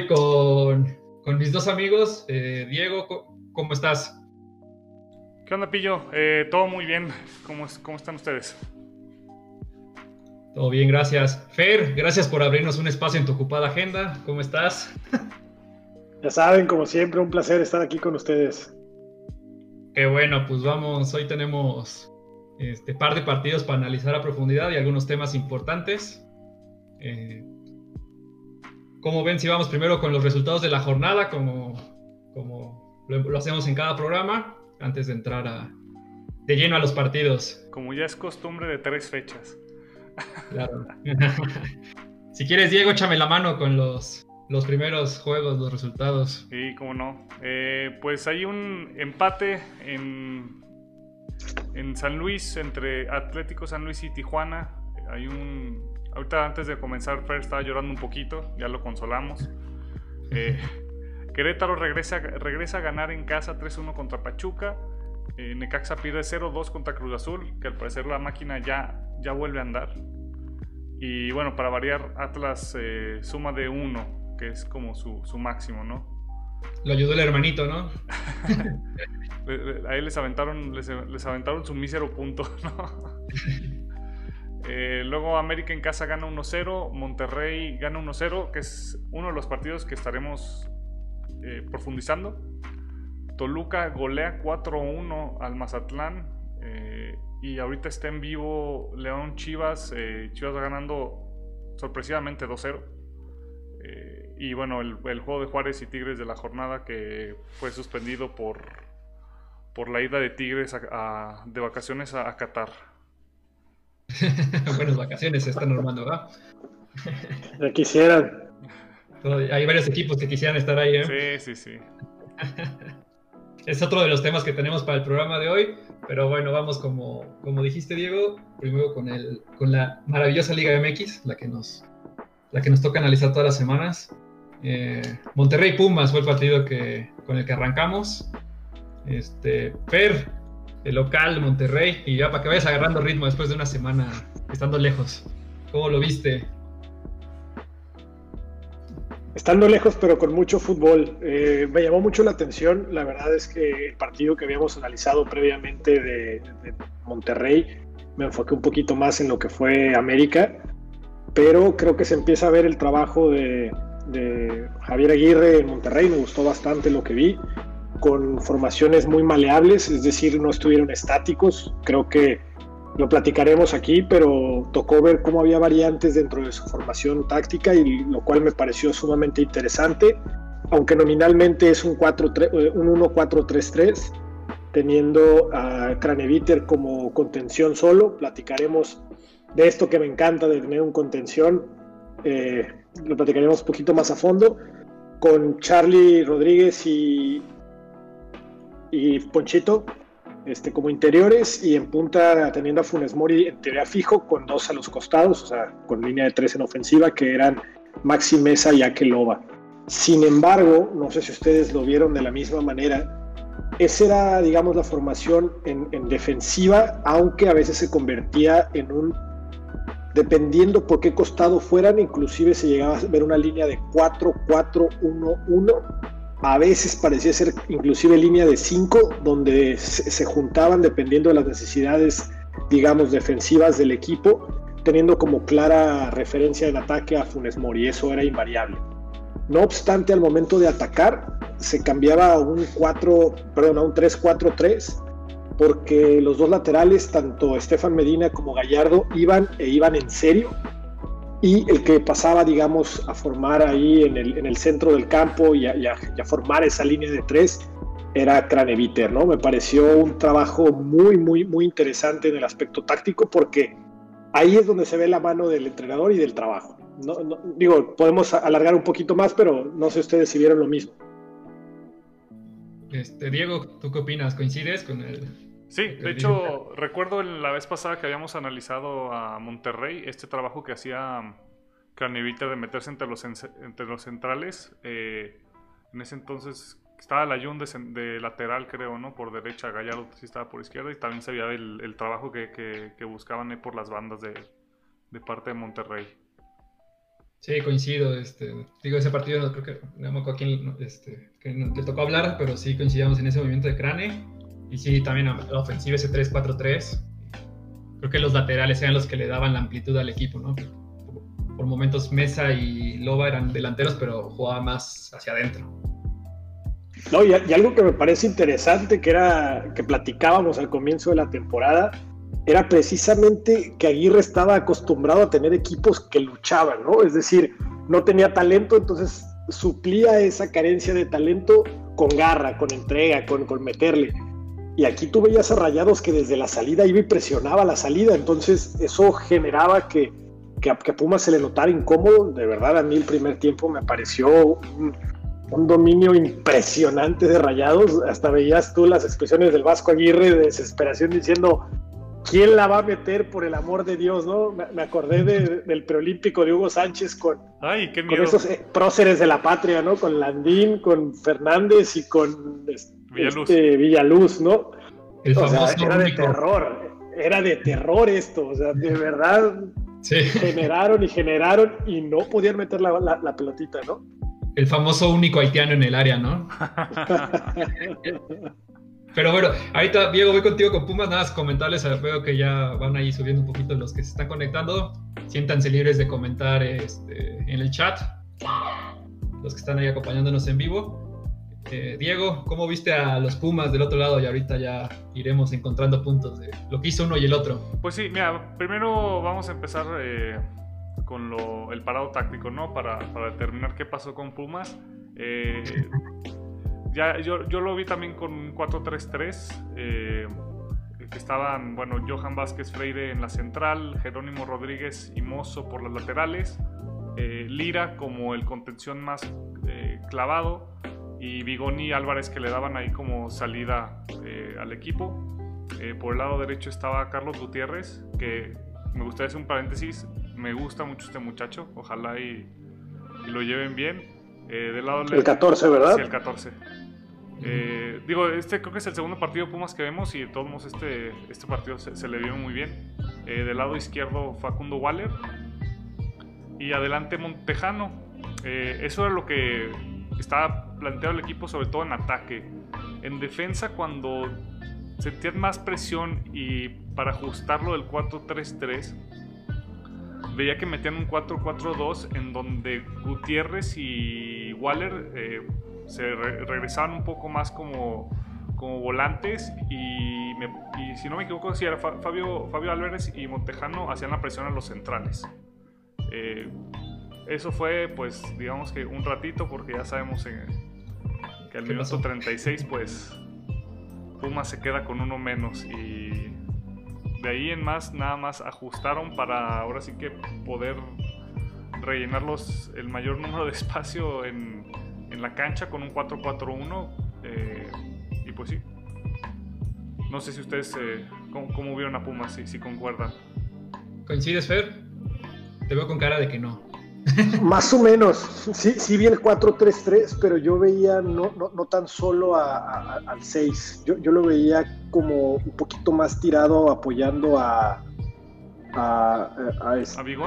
con, con mis dos amigos. Eh, Diego, ¿cómo estás? ¿Qué onda, Pillo? Eh, todo muy bien. ¿Cómo, ¿Cómo están ustedes? Todo bien, gracias. Fer, gracias por abrirnos un espacio en tu ocupada agenda. ¿Cómo estás? Ya saben, como siempre, un placer estar aquí con ustedes. Qué bueno, pues vamos, hoy tenemos este par de partidos para analizar a profundidad y algunos temas importantes. Eh, ¿Cómo ven si vamos primero con los resultados de la jornada, como, como lo, hacemos en cada programa, antes de entrar a, de lleno a los partidos? Como ya es costumbre de tres fechas. Claro. si quieres, Diego, échame la mano con los, los primeros juegos, los resultados. Sí, cómo no. Eh, pues hay un empate en, en San Luis entre Atlético San Luis y Tijuana. Hay un Ahorita antes de comenzar, Fer estaba llorando un poquito, ya lo consolamos. Eh, Querétaro regresa, regresa a ganar en casa 3-1 contra Pachuca. Eh, Necaxa pierde 0-2 contra Cruz Azul, que al parecer la máquina ya, ya vuelve a andar. Y bueno, para variar, Atlas eh, suma de 1, que es como su, su máximo, ¿no? Lo ayudó el hermanito, ¿no? a él les aventaron, les, les aventaron su mísero punto, ¿no? Eh, luego América en casa gana 1-0, Monterrey gana 1-0, que es uno de los partidos que estaremos eh, profundizando. Toluca golea 4-1 al Mazatlán eh, y ahorita está en vivo León Chivas, Chivas va ganando sorpresivamente 2-0. y bueno, el, juego de Juárez y Tigres de la jornada que fue suspendido por, por la ida de Tigres de vacaciones a Qatar. Buenas vacaciones se están ¿verdad? Ya quisieran. Hay varios equipos que quisieran estar ahí, ¿eh? Sí, sí, sí. es otro de los temas que tenemos para el programa de hoy, pero bueno, vamos como, como dijiste, Diego, primero con, el, con la maravillosa Liga MX, la que nos, la que nos toca analizar todas las semanas. Eh, Monterrey Pumas fue el partido que, con el que arrancamos. Este, Fer, el local, Monterrey, y ya para que vayas agarrando ritmo después de una semana estando lejos. ¿Cómo lo viste? Estando lejos, pero con mucho fútbol. Eh, me llamó mucho la atención. La verdad es que el partido que habíamos analizado previamente de, Monterrey, me enfoqué un poquito más en lo que fue América, pero creo que se empieza a ver el trabajo de, de Javier Aguirre en Monterrey. Me gustó bastante lo que vi con formaciones muy maleables, es decir, no estuvieron estáticos. Creo que lo platicaremos aquí, pero tocó ver cómo había variantes dentro de su formación táctica y lo cual me pareció sumamente interesante, aunque nominalmente es un, 1-4-3-3, teniendo a Craneviter como contención solo. Platicaremos de esto que me encanta de tener un contención, eh, lo platicaremos un poquito más a fondo con Charlie Rodríguez y, y Ponchito este, como interiores y en punta teniendo a Funes Mori en teoría fijo con dos a los costados, o sea, con línea de tres en ofensiva que eran Maxi Mesa y Akeloba. Sin embargo, no sé si ustedes lo vieron de la misma manera, esa era, digamos, la formación en, en defensiva, aunque a veces se convertía en un, dependiendo por qué costado fueran, inclusive se llegaba a ver una línea de 4-4-1-1 a veces parecía ser inclusive línea de 5, donde se, juntaban dependiendo de las necesidades, digamos, defensivas del equipo, teniendo como clara referencia en ataque a Funes Mori, eso era invariable. No obstante, al momento de atacar, se cambiaba a un 4, perdón, a un 3-4-3, porque los dos laterales, tanto Estefan Medina como Gallardo, iban e iban en serio y el que pasaba, digamos, a formar ahí en el, en el centro del campo y a, formar esa línea de tres era Craneviter, ¿no? Me pareció un trabajo muy, muy, muy interesante en el aspecto táctico porque ahí es donde se ve la mano del entrenador y del trabajo. Digo, podemos alargar un poquito más, pero no sé ustedes si vieron lo mismo. Este, Diego, ¿tú qué opinas? ¿Coincides con el, Sí, de hecho, recuerdo la vez pasada que habíamos analizado a Monterrey, este trabajo que hacía Cranevita de meterse entre los, entre los centrales. Eh, en ese entonces estaba la Jun de, lateral, creo, ¿no? Por derecha, Gallardo sí estaba por izquierda y también se veía el, trabajo que, buscaban por las bandas de, parte de Monterrey. Sí, coincido. Este, digo, ese partido no creo que no me acuerdo a quién este, que le tocó hablar, pero sí coincidíamos en ese movimiento de Crane. Y sí, también la ofensiva ese 3-4-3. Creo que los laterales eran los que le daban la amplitud al equipo, ¿no? Por momentos Mesa y Loba eran delanteros, pero jugaba más hacia adentro. No, y, y algo que me parece interesante, que era que platicábamos al comienzo de la temporada, era precisamente que Aguirre estaba acostumbrado a tener equipos que luchaban, ¿no? Es decir, no tenía talento, entonces suplía esa carencia de talento con garra, con entrega, con, con meterle. Y aquí tú veías a Rayados que desde la salida iba y presionaba la salida, entonces eso generaba que, que, a, Pumas se le notara incómodo. De verdad, a mí el primer tiempo me pareció un, un, dominio impresionante de Rayados. Hasta veías tú las expresiones del Vasco Aguirre de desesperación diciendo, ¿quién la va a meter por el amor de Dios? ¿no? Me, acordé del preolímpico de Hugo Sánchez con, esos eh, próceres de la patria, ¿no? Con Landín, con Fernández y con Villaluz, este, Villaluz ¿no? era de terror, era de terror esto, o sea, de verdad generaron y generaron y no podían meter la, la pelotita, ¿no? El famoso único haitiano en el área, ¿no? Pero bueno, ahorita, Diego, voy contigo con Pumas. Nada más comentarles, veo que ya van ahí subiendo un poquito los que se están conectando. Siéntanse libres de comentar este, en el chat. Los que están ahí acompañándonos en vivo. Eh, Diego, ¿cómo viste a los Pumas del otro lado? Y ahorita ya iremos encontrando puntos de lo que hizo uno y el otro. Pues sí, mira, primero vamos a empezar eh, con el parado táctico, ¿no? Para, determinar qué pasó con Pumas. Eh, ya, yo, lo vi también con 4-3-3. Eh, que estaban, bueno, Johan Vázquez Freire en la central, Jerónimo Rodríguez y Mozo por las laterales, Lira como el contención más clavado y Bigoni Álvarez que le daban ahí como salida al equipo. por el lado derecho estaba Carlos Gutiérrez, que me gustaría hacer un paréntesis, me gusta mucho este muchacho, ojalá y, lo lleven bien. del lado el 14, ¿verdad? Sí, el 14. Eh, digo, este creo que es el segundo partido Pumas que vemos y de todos modos este, este partido se, le vio muy bien. Eh, del lado izquierdo Facundo Waller y adelante Montejano. Eh, eso era lo que estaba planteado el equipo, sobre todo en ataque. En defensa, cuando sentían más presión y para ajustarlo del 4-3-3, veía que metían un 4-4-2 en donde Gutiérrez y Waller se regresaban un poco más como, como volantes y, si no me equivoco, si era Fabio, Fabio Álvarez y Montejano hacían la presión a los centrales. Eh, eso fue, pues, digamos que un ratito, porque ya sabemos que al minuto 36, pues, Puma se queda con uno menos y de ahí en más, nada más ajustaron para ahora sí que poder rellenarlos el mayor número de espacio en, en la cancha con un 4-4-1. Eh, y pues sí. No sé si ustedes eh, cómo, vieron a Pumas, si, si concuerdan. ¿Coincides, Fer? Te veo con cara de que no. Más o menos, sí, sí vi el 4-3-3, pero yo veía no, no, no tan solo al 6, yo, yo, lo veía como un poquito más tirado apoyando a, a,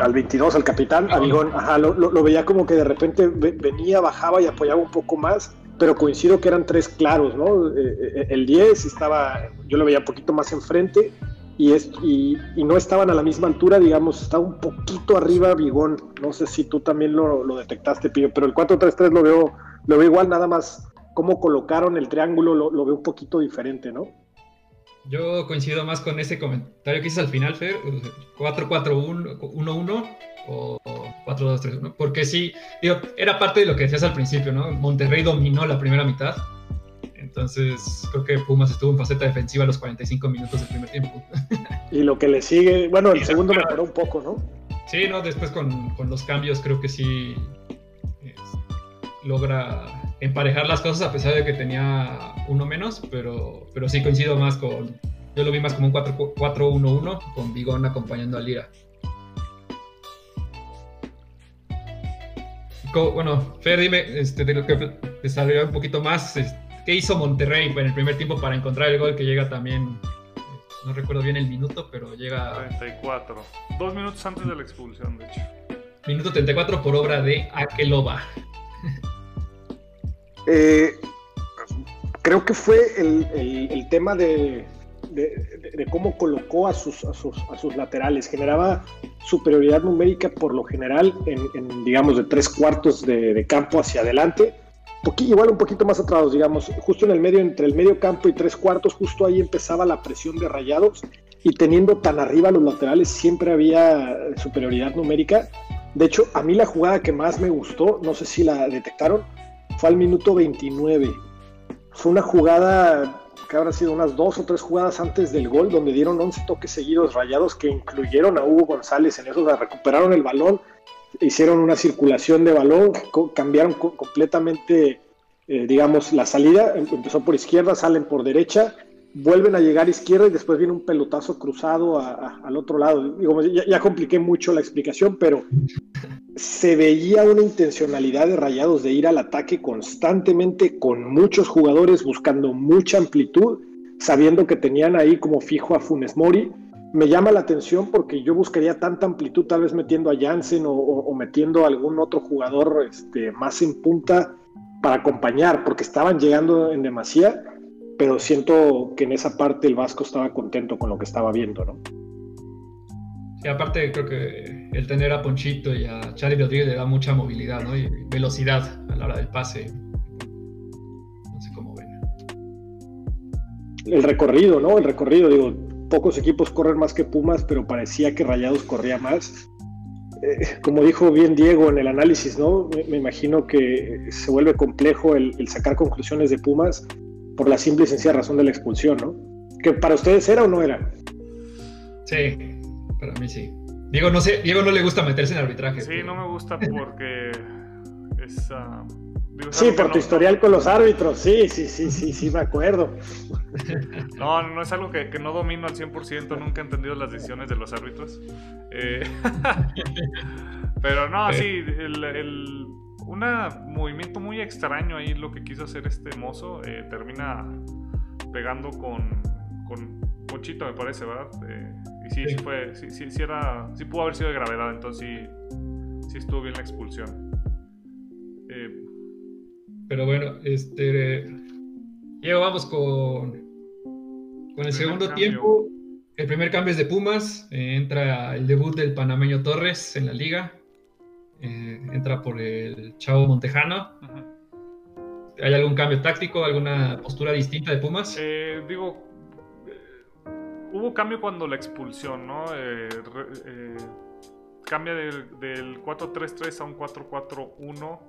al 22, al capitán, a Bigón, ajá, lo, lo, veía como que de repente venía, bajaba y apoyaba un poco más, pero coincido que eran tres claros, ¿no? Eh, eh, el 10 estaba, yo lo veía un poquito más enfrente y, es, y, y, no estaban a la misma altura, digamos, estaba un poquito arriba Bigón, no sé si tú también lo, lo detectaste, Pío, pero el 4-3-3 lo veo, lo veo igual, nada más cómo colocaron el triángulo, lo, lo veo un poquito diferente, ¿no? Yo coincido más con ese comentario que hice al final, Fer, 4-4-1-1 o 4-2-3-1, porque sí, digo, era parte de lo que decías al principio, ¿no? Monterrey dominó la primera mitad, entonces creo que Pumas estuvo en faceta defensiva los 45 minutos del primer tiempo. Y lo que le sigue, bueno, el segundo mejoró un poco, ¿no? Sí, no, después con, con los cambios creo que sí logra emparejar las cosas a pesar de que tenía uno menos, pero, pero sí coincido más con, yo lo vi más como un 4-1-1 con Bigón acompañando a Lira. Bueno, Fer, dime, este, de lo que desarrolló un poquito más, ¿qué hizo Monterrey en el primer tiempo para encontrar el gol que llega también? No recuerdo bien el minuto, pero llega. 34. Dos minutos antes de la expulsión, de hecho. minuto 34 por obra de Akeloba. Eh, creo que fue el, tema de, cómo colocó a sus, a sus, laterales. Generaba superioridad numérica por lo general en, digamos, de tres cuartos de, campo hacia adelante. Igual un poquito más atrás, digamos, justo en el medio, entre el medio campo y tres cuartos, justo ahí empezaba la presión de rayados y teniendo tan arriba los laterales siempre había superioridad numérica. De hecho, a mí la jugada que más me gustó, no sé si la detectaron, fue al minuto 29. Fue una jugada que habrá sido unas dos o tres jugadas antes del gol, donde dieron 11 toques seguidos rayados que incluyeron a Hugo González en eso, recuperaron el balón, hicieron una circulación de balón, cambiaron completamente, eh, digamos, la salida, em, empezó por izquierda, salen por derecha, vuelven a llegar a izquierda y después viene un pelotazo cruzado al otro lado. ya, ya, compliqué mucho la explicación, pero se veía una intencionalidad de Rayados de ir al ataque constantemente con muchos jugadores buscando mucha amplitud, sabiendo que tenían ahí como fijo a Funes Mori. Me llama la atención porque yo buscaría tanta amplitud, tal vez metiendo a Jansen o, metiendo a algún otro jugador este, más en punta para acompañar, porque estaban llegando en demasía, pero siento que en esa parte el Vasco estaba contento con lo que estaba viendo, ¿no? Y aparte creo que el tener a Ponchito y a Charlie Rodríguez le da mucha movilidad ¿no? y velocidad a la hora del pase. No sé cómo ven. El recorrido, ¿no? El recorrido, digo, pocos equipos corren más que Pumas, pero parecía que Rayados corría más. Eh, como dijo bien Diego en el análisis, ¿no? Me, imagino que se vuelve complejo el, el, sacar conclusiones de Pumas por la simple y sencilla razón de la expulsión, ¿no? ¿Que para ustedes era o no era? Sí, para mí sí. Diego no sé, Diego no le gusta meterse en arbitraje. Sí, no me gusta porque es. Uh, sí, por tu historial con los árbitros, sí, sí, sí, sí, sí, me acuerdo. No, no es algo que, no domino al 100%, nunca he entendido las decisiones de los árbitros. Eh, pero no, sí, el, un movimiento muy extraño ahí lo que quiso hacer este mozo eh, termina pegando con, con Ponchito, me parece, ¿verdad? Eh, y sí, sí, fue, sí, sí, era, sí pudo haber sido de gravedad, entonces sí, sí estuvo bien la expulsión. Eh, Pero bueno, este, Diego, vamos con, con el segundo tiempo. El primer cambio es de Pumas, eh, entra el debut del panameño Torres en la liga, entra por el Chavo Montejano. ¿Hay algún cambio táctico, alguna postura distinta de Pumas? digo, hubo cambio cuando la expulsión, ¿no? Eh, eh, cambia del, 4-3-3 a un 4-4-1,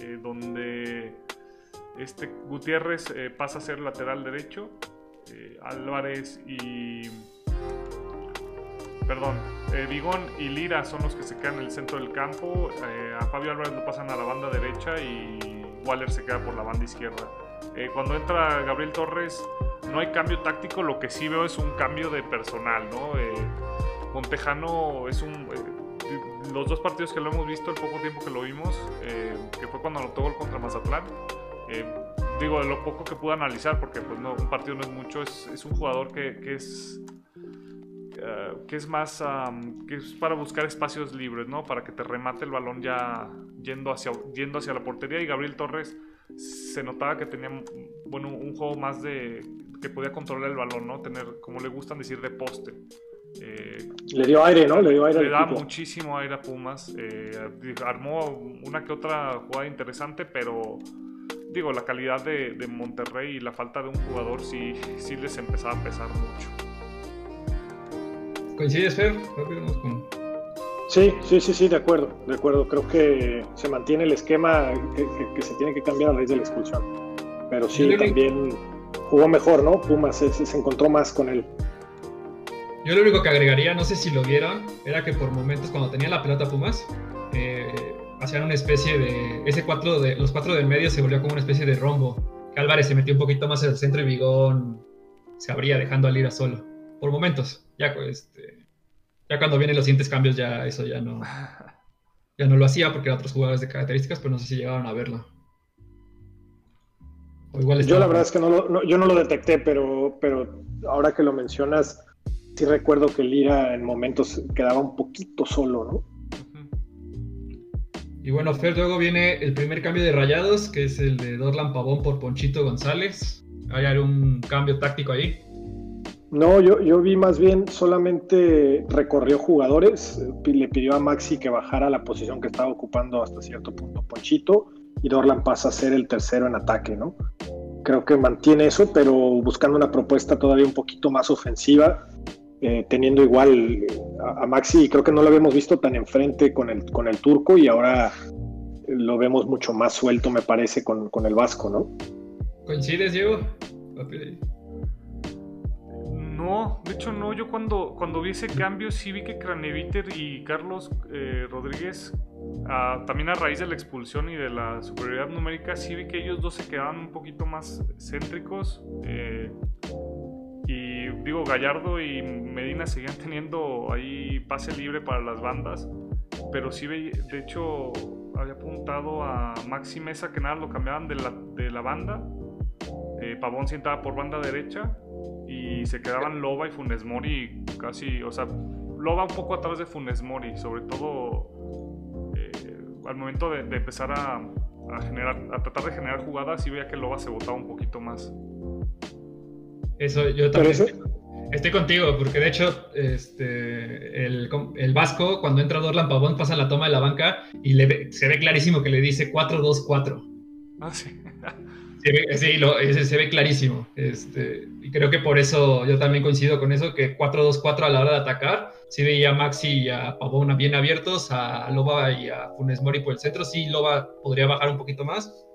eh, donde este Gutiérrez pasa a ser lateral derecho, Álvarez y... Perdón, Vigón y Lira son los que se quedan en el centro del campo, a Fabio Álvarez lo pasan a la banda derecha y Waller se queda por la banda izquierda. cuando entra Gabriel Torres no hay cambio táctico, lo que sí veo es un cambio de personal, ¿no? Eh, Montejano es un... Eh, los dos partidos que lo hemos visto, el poco tiempo que lo vimos, eh, que fue cuando anotó gol contra Mazatlán, digo, de lo poco que pude analizar, porque pues no, un partido no es mucho, es, un jugador que, es... que es más que es para buscar espacios libres, ¿no? Para que te remate el balón ya yendo hacia, yendo hacia la portería. Y Gabriel Torres se notaba que tenía bueno, un juego más de que podía controlar el balón, ¿no? Tener, como le gustan decir, de poste. Eh, le dio aire, ¿no? Le dio aire. Le da muchísimo aire a Pumas. Eh, armó una que otra jugada interesante, pero digo, la calidad de, Monterrey y la falta de un jugador sí, sí les empezaba a pesar mucho. ¿Coincides, Fer? Sí, sí, sí, sí, de acuerdo, de acuerdo. Creo que se mantiene el esquema que, se tiene que cambiar a raíz de la expulsión. Pero sí, también jugó mejor, ¿no? Pumas se, se, encontró más con él. Yo lo único que agregaría, no sé si lo vieron, era que por momentos cuando tenía la pelota Pumas, eh, hacían una especie de. Ese cuatro de. Los cuatro del medio se volvió como una especie de rombo. Que Álvarez se metió un poquito más en el centro y Vigón se abría dejando a Lira solo. Por momentos. Ya, este, ya cuando vienen los siguientes cambios, ya eso ya no. Ya no lo hacía porque eran otros jugadores de características, pero no sé si llegaron a verlo yo la verdad es que no, lo, yo no lo detecté, pero, pero ahora que lo mencionas, sí recuerdo que Lira en momentos quedaba un poquito solo, ¿no? Y bueno, Fer, luego viene el primer cambio de rayados, que es el de Dorlan Pavón por Ponchito González. ¿Hay algún cambio táctico ahí? No, yo, yo vi más bien solamente recorrió jugadores, le pidió a Maxi que bajara la posición que estaba ocupando hasta cierto punto Ponchito y Dorlan pasa a ser el tercero en ataque, ¿no? Creo que mantiene eso, pero buscando una propuesta todavía un poquito más ofensiva, eh, teniendo igual a, Maxi, creo que no lo habíamos visto tan enfrente con el, con el turco y ahora lo vemos mucho más suelto, me parece, con, con el vasco, ¿no? ¿Coincides, Diego? No, de hecho no, yo cuando, cuando vi ese cambio sí vi que Craneviter y Carlos eh, Rodríguez, ah, también a raíz de la expulsión y de la superioridad numérica, sí vi que ellos dos se quedaban un poquito más céntricos. Eh, digo, Gallardo y Medina seguían teniendo ahí pase libre para las bandas, pero sí de hecho había apuntado a Maxi Mesa que nada lo cambiaban de la, de la banda. Eh, Pavón sentaba por banda derecha y se quedaban Loba y Funes Mori casi, o sea, Loba un poco atrás de Funes Mori, sobre todo eh, al momento de, empezar a, generar, a tratar de generar jugadas, y veía que Loba se botaba un poquito más. Eso, yo también estoy, contigo, porque de hecho, este, el, el, Vasco, cuando entra Dorlan Pavón, pasa la toma de la banca y le, se ve clarísimo que le dice 4-2-4. Ah, sí. Sí, lo, se ve clarísimo. Este, y creo que por eso yo también coincido con eso, que 4-2-4 a la hora de atacar, sí veía a Maxi y a Pavón bien abiertos, a Loba y a Funes Mori por el centro, sí Loba podría bajar un poquito más.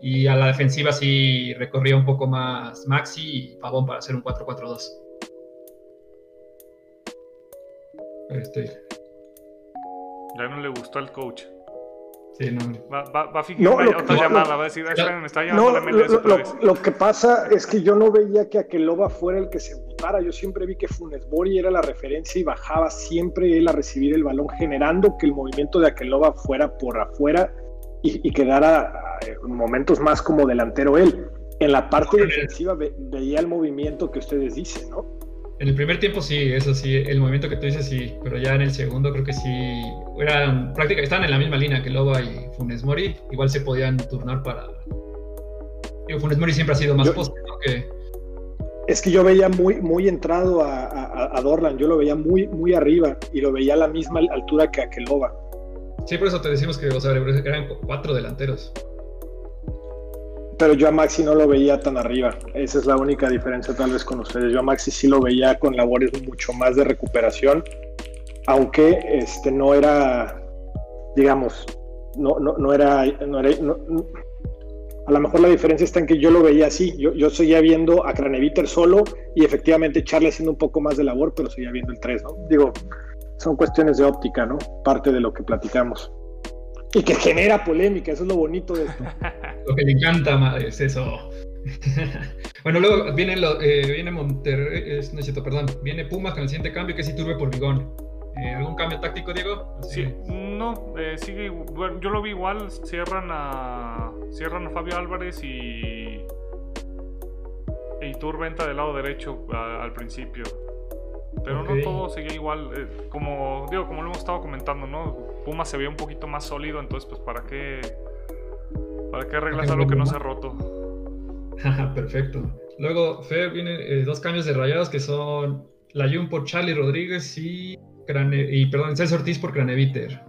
Y a la defensiva sí recorría un poco más Maxi y Pavón para hacer un 4-4-2. Estoy. Ya no le gustó al coach. Sí, no. Va, va, va a fingir no, otra llamada, va a decir, me está llamando la lo, lo, que pasa es que yo no veía que Akeloba fuera el que se votara. Yo siempre vi que Funes Mori era la referencia y bajaba siempre él a recibir el balón, generando que el movimiento de Akeloba fuera por afuera y, y quedara en momentos más como delantero él. En la parte defensiva veía el movimiento que ustedes dicen, ¿no? En el primer tiempo sí, eso sí, el movimiento que tú dices sí, pero ya en el segundo creo que sí, eran prácticamente, estaban en la misma línea que Loba y Funes Mori, igual se podían turnar para... Digo, Funes Mori siempre ha sido más poste, ¿no? Que... Es que yo veía muy, muy entrado a, a, Dorlan, yo lo veía muy, muy arriba y lo veía a la misma altura que a Loba. Sí, por eso te decimos que o sea, eran cuatro delanteros pero yo a Maxi no lo veía tan arriba. Esa es la única diferencia tal vez con ustedes. Yo a Maxi sí lo veía con labores mucho más de recuperación, aunque este no era, digamos, no, no, no era, no era a lo mejor la diferencia está en que yo lo veía así. Yo, yo seguía viendo a Craneviter solo y efectivamente Charlie haciendo un poco más de labor, pero seguía viendo el 3, ¿no? Digo, son cuestiones de óptica, ¿no? Parte de lo que platicamos. Y que genera polémica, eso es lo bonito de esto. lo que le encanta es eso. bueno, luego viene, lo, eh, viene Monterrey, no es cierto, perdón, viene Pumas con el siguiente cambio que es Iturbe por Bigón. Eh, ¿Algún cambio táctico, Diego? Sí, no, eh, sigue, bueno, yo lo vi igual, cierran a, cierran a Fabio Álvarez y, e Iturbe entra del lado derecho al principio. Pero no todo seguía igual, eh, como digo, como lo hemos estado comentando, ¿no? Puma se veía un poquito más sólido, entonces pues para qué para qué arreglas algo que no se ha roto. Perfecto. Luego, Fer, viene eh, dos cambios de rayados que son la Jun por Charlie Rodríguez y, y perdón, César Ortiz por Craneviter.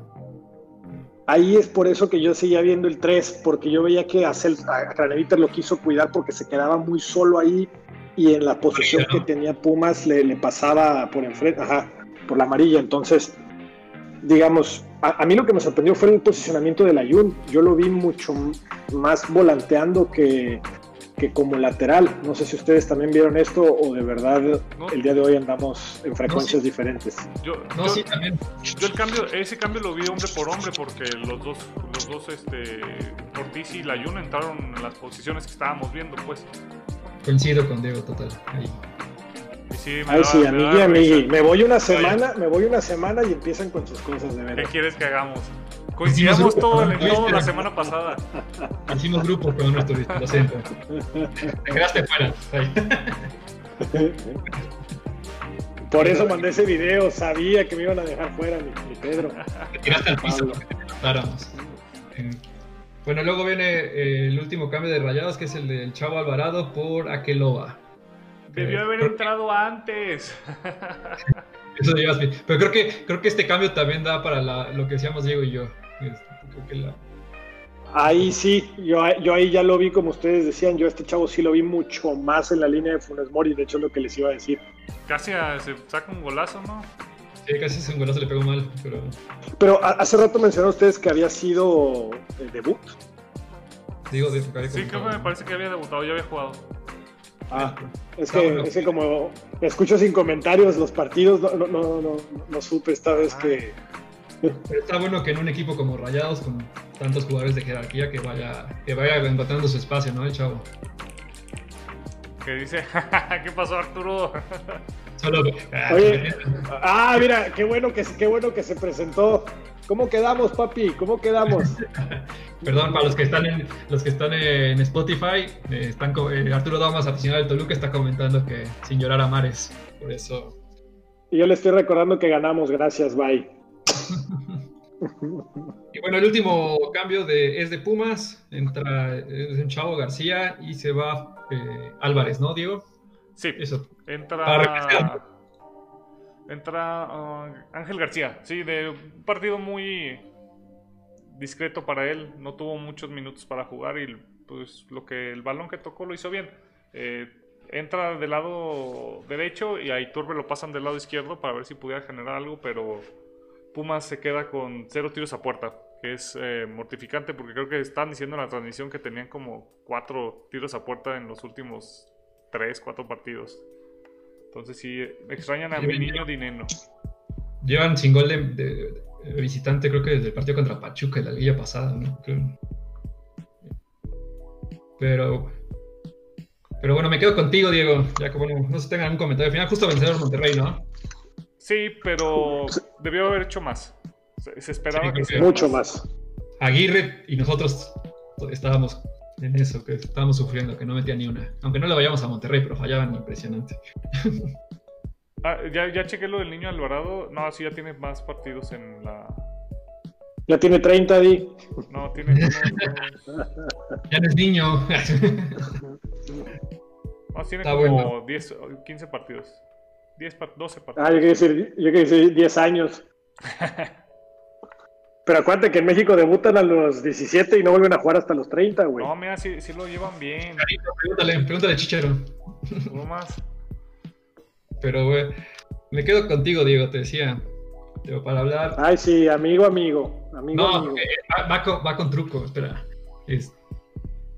Ahí es por eso que yo seguía viendo el 3, porque yo veía que a, a Craneviter lo quiso cuidar porque se quedaba muy solo ahí y en la posición que tenía Pumas le, pasaba por enfrente, ajá, por la amarilla. Entonces, digamos, a, mí lo que me sorprendió fue el posicionamiento del Ayun. Yo lo vi mucho más volanteando que, que como lateral. No sé si ustedes también vieron esto o de verdad el día de hoy andamos en frecuencias diferentes. Yo, no, sí, también. Yo el cambio, ese cambio lo vi hombre por hombre porque los dos, los dos, este, Ortiz y Layun entraron en las posiciones que estábamos viendo, pues. Coincido con Diego total. Ahí. Sí, me Ay, sí, amigui, amigui. Me voy una semana, me voy una semana y empiezan con sus cosas de verdad. ¿Qué quieres que hagamos? Coincidimos todo, en todo la semana pasada. Hicimos grupo, pero no estuviste, lo siento. Te quedaste fuera. Por eso mandé ese video, sabía que me iban a dejar fuera, mi, Pedro. Te tiraste al piso. táramos. Bueno, luego viene eh, el último cambio de rayados, que es el del Chavo Alvarado por Aqueloba. Debió haber entrado antes. Eso Pero creo que, creo que este cambio también da para lo que decíamos Diego y yo. Este, ahí sí, yo, yo ahí ya lo vi como ustedes decían, yo a este chavo sí lo vi mucho más en la línea de Funes Mori, de hecho es lo que les iba a decir. Casi se saca un golazo, ¿no? Sí, casi ese golazo le pegó mal, pero... Pero hace rato mencionaron ustedes que había sido el debut. Digo, de, sí, creo que me parece que había debutado, ya había jugado. Ah, es que, es que como escucho sin comentarios los partidos, no, no, no, no, supe esta vez que... Pero está bueno que en un equipo como Rayados, con tantos jugadores de jerarquía, que vaya, que vaya encontrando su espacio, ¿no? El chavo. Que dice, ¿qué pasó Arturo? Oye, ah, mira, qué bueno que, qué bueno que se presentó. ¿Cómo quedamos, papi? ¿Cómo quedamos? Perdón, para los que están en, los que están en Spotify, eh, están eh, Arturo Damas, aficionado del Toluca, está comentando que sin llorar a mares. Por eso. Y yo le estoy recordando que ganamos, gracias, bye. y bueno, el último cambio de, es de Pumas, entra es en Chavo García y se va eh, Álvarez, ¿no, Diego? Sí, eso. Entra. Entra uh, Ángel García, sí, de un partido muy discreto para él, no tuvo muchos minutos para jugar y pues lo que el balón que tocó lo hizo bien. Eh, entra del lado derecho y a Iturbe lo pasan del lado izquierdo para ver si pudiera generar algo, pero Pumas se queda con cero tiros a puerta, que es eh, mortificante porque creo que están diciendo en la transmisión que tenían como cuatro tiros a puerta en los últimos tres, cuatro partidos. Entonces sí, extrañan a mi niño Dineno. Llevan sin gol de, visitante, creo que desde el partido contra Pachuca en la liga pasada, ¿no? Pero, pero bueno, me quedo contigo, Diego. Ya que bueno, no se tengan un comentario. Al final, justo vencedor Monterrey, ¿no? Sí, pero debió haber hecho más. Se, esperaba que Mucho más. Aguirre y nosotros estábamos en eso, que estábamos sufriendo, que no metía ni una. Aunque no le vayamos a Monterrey, pero fallaban impresionante. Ah, ya, ya chequé lo del niño Alvarado. No, sí, ya tiene más partidos en la. Ya tiene 30, Di. No, tiene. ya no es niño. no, tiene como 10, 15 partidos. 10, 12 partidos. Ah, yo quería decir, yo quería decir 10 años. Pero acuérdate que en México debutan a los 17 y no vuelven a jugar hasta los 30, güey. No, mira, sí, sí lo llevan bien. pregúntale, pregúntale, Chichero. ¿Cómo más? Pero, güey, me quedo contigo, Diego, te decía. Digo, para hablar. Ay, sí, amigo, amigo. amigo no, amigo. Eh, va, con, va, con, truco, espera.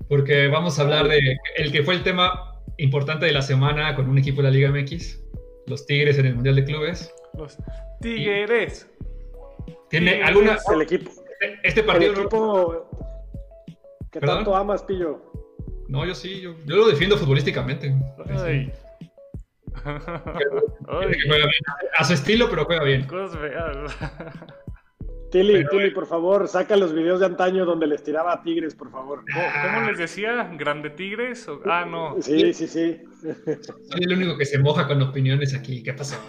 porque vamos a hablar de el que fue el tema importante de la semana con un equipo de la Liga MX, los Tigres en el Mundial de Clubes. Los Tigres. ¿Tiene alguna. El equipo. Este partido. El equipo que tanto amas, Pillo. No, yo sí, yo, yo lo defiendo futbolísticamente. Ay. A su estilo, pero juega bien. Tilly, Tilly, por favor, saca los videos de antaño donde les tiraba a Tigres, por favor. ¿Cómo, les decía? ¿Grande Tigres? Ah, no. Sí, sí, sí. Soy el único que se moja con opiniones aquí. ¿Qué pasó?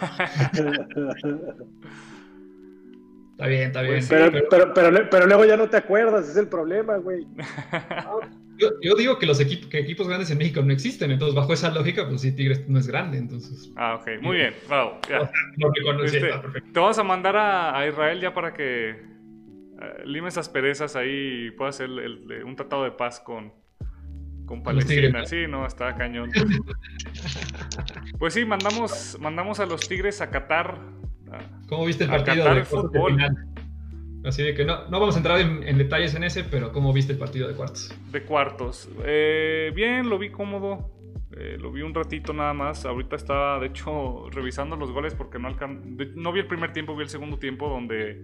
Está bien, está bien. Pero, pero, pero, luego ya no te acuerdas, es el problema, güey. Yo, digo que los equipos, que equipos grandes en México no existen, entonces bajo esa lógica, pues sí, Tigres no es grande, entonces. Ah, ok, muy bien, wow. Este, te vamos a mandar a, Israel ya para que uh, lime esas perezas ahí y pueda hacer un tratado de paz con, con Palestina. Sí, no, está cañón. pues sí, mandamos, mandamos a los Tigres a Qatar ¿Cómo viste el partido de fútbol? Así de que no, no vamos a entrar en, detalles en ese, pero ¿cómo viste el partido de cuartos? De cuartos. Eh, bien, lo vi cómodo. Eh, lo vi un ratito nada más. Ahorita estaba, de hecho, revisando los goles porque no alcan... No vi el primer tiempo, vi el segundo tiempo donde,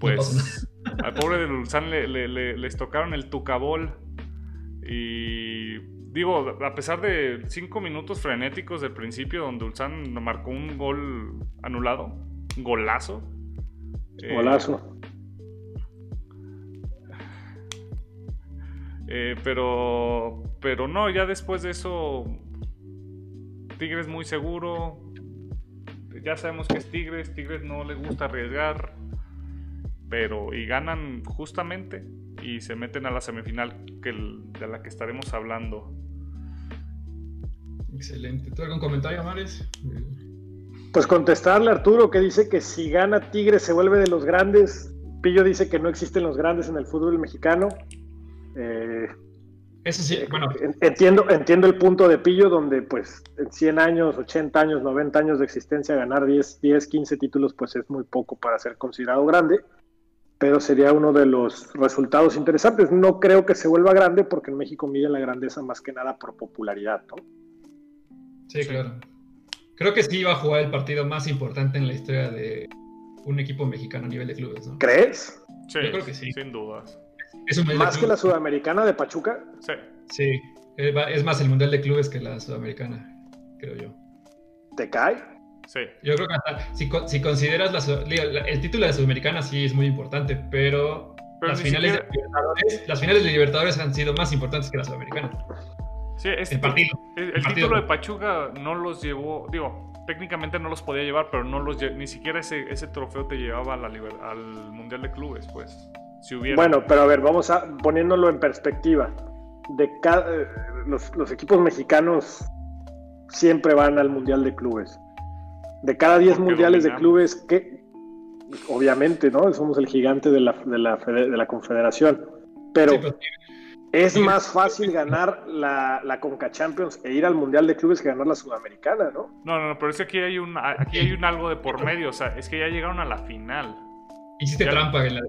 pues, al pobre de Lulzán le, le, les tocaron el tucabol. Y digo, a pesar de cinco minutos frenéticos del principio donde Ulsan marcó un gol anulado, golazo. Eh, golazo. Eh, pero, pero no, ya después de eso, Tigres muy seguro. Ya sabemos que es Tigres, Tigres no le gusta arriesgar. pero y ganan justamente y se meten a la semifinal que de la que estaremos hablando. Excelente. ¿Tú algún comentario, Mares? Pues contestarle a Arturo que dice que si gana Tigre se vuelve de los grandes. Pillo dice que no existen los grandes en el fútbol mexicano. Eh, Eso sí, bueno. Entiendo, entiendo el punto de Pillo donde pues en 100 años, 80 años, 90 años de existencia ganar 10, 10, 15 títulos pues es muy poco para ser considerado grande pero sería uno de los resultados interesantes. No creo que se vuelva grande porque en México mide la grandeza más que nada por popularidad, ¿no? Sí, claro. Creo que sí va a jugar el partido más importante en la historia de un equipo mexicano a nivel de clubes, ¿no? ¿Crees? Sí, Yo creo que sí. Sin dudas. ¿Más que la sudamericana de Pachuca? Sí. Sí, es más el mundial de clubes que la sudamericana, creo yo. ¿Te cae? Yo creo que hasta, si, consideras el título de la Sudamericana sí es muy importante, pero, las, finales de Libertadores, las finales de Libertadores han sido más importantes que la Sudamericana. Sí, el partido. El, título de Pachuca no los llevó, digo, técnicamente no los podía llevar, pero no los ni siquiera ese, ese trofeo te llevaba a la, al Mundial de Clubes, pues. Si hubiera... Bueno, pero a ver, vamos a poniéndolo en perspectiva. De cada, eh, los, los equipos mexicanos siempre van al Mundial de Clubes de cada 10 mundiales de clubes que, obviamente, ¿no? Somos el gigante de la, de la, de la confederación. Pero pues, es más fácil ganar la, la, Conca Champions e ir al Mundial de Clubes que ganar la Sudamericana, ¿no? No, no, pero es que aquí hay un, aquí hay un algo de por medio, o sea, es que ya llegaron a la final. Hiciste trampa en la,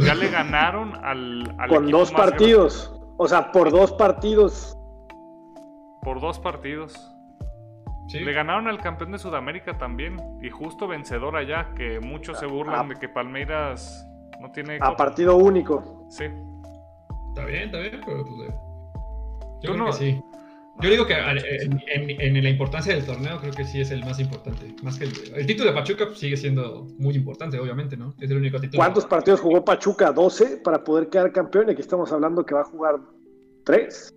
Ya le ganaron al... Con dos partidos, o sea, por dos partidos. Por dos partidos. Le ganaron al campeón de Sudamérica también. Y justo vencedor allá, que muchos se burlan ah. de que Palmeiras no tiene. A partido único. Sí. Está bien, está bien, pero pues, eh, Yo creo que sí. Yo digo que en, la importancia del torneo creo que sí es el más importante. Más que el, título de Pachuca sigue siendo muy importante, obviamente, ¿no? Es el único título. ¿Cuántos partidos jugó Pachuca? 12 para poder quedar campeón. Y aquí estamos hablando que va a jugar 3.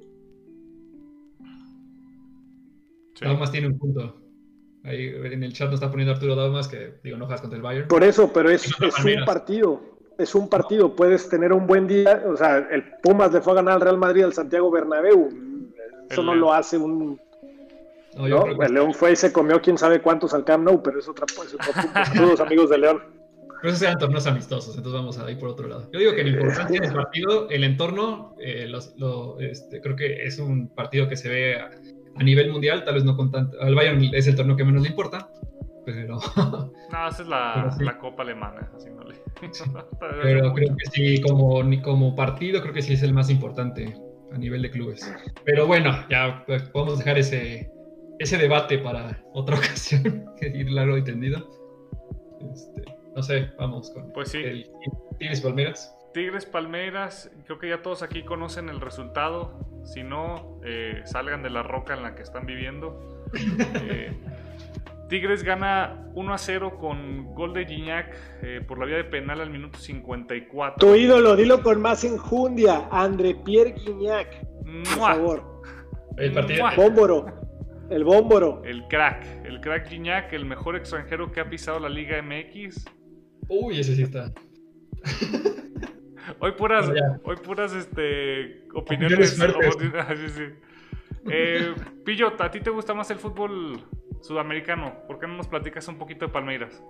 Daumas tiene un punto. Ahí en el chat nos está poniendo Arturo Daumas que, digo, no juegas contra el Bayern. Por eso, pero es, un partido. Es un partido. Puedes tener un buen día. O sea, el Pumas le fue a ganar al Real Madrid al Santiago Bernabéu. Eso no lo hace un. No, El León fue y se comió quién sabe cuántos al Camp Nou, pero es otra, pues. Saludos, amigos de León. Pero esos eran torneos amistosos, entonces vamos a ir por otro lado. Yo digo que la importancia del partido, el entorno, eh, este, creo que es un partido que se ve a nivel mundial, tal vez no con tanto. Al Bayern es el torneo que menos le importa, pero. No, esa es la, la Copa Alemana, así no le. pero creo que sí, como, como partido, creo que sí es el más importante a nivel de clubes. Pero bueno, ya pues, podemos dejar ese, ese debate para otra ocasión, que ir largo y tendido. Este, no sé, vamos con pues sí. el Tigres Palmeras. Tigres Palmeiras, creo que ya todos aquí conocen el resultado. Si no, eh, salgan de la roca en la que están viviendo. Eh, Tigres gana 1 a 0 con gol de Gignac eh, por la vía de penal al minuto 54. Tu ídolo, dilo con más enjundia, André Pierre Gignac. Por favor. El partido. Bómboro. El bómboro. El crack. El crack Gignac, el mejor extranjero que ha pisado la Liga MX. Uy, ese sí está. Hoy puras, hoy puras este, opiniones. Eh, Pillo, ¿a ti te gusta más el fútbol sudamericano? ¿Por qué no nos platicas un poquito de Palmeiras?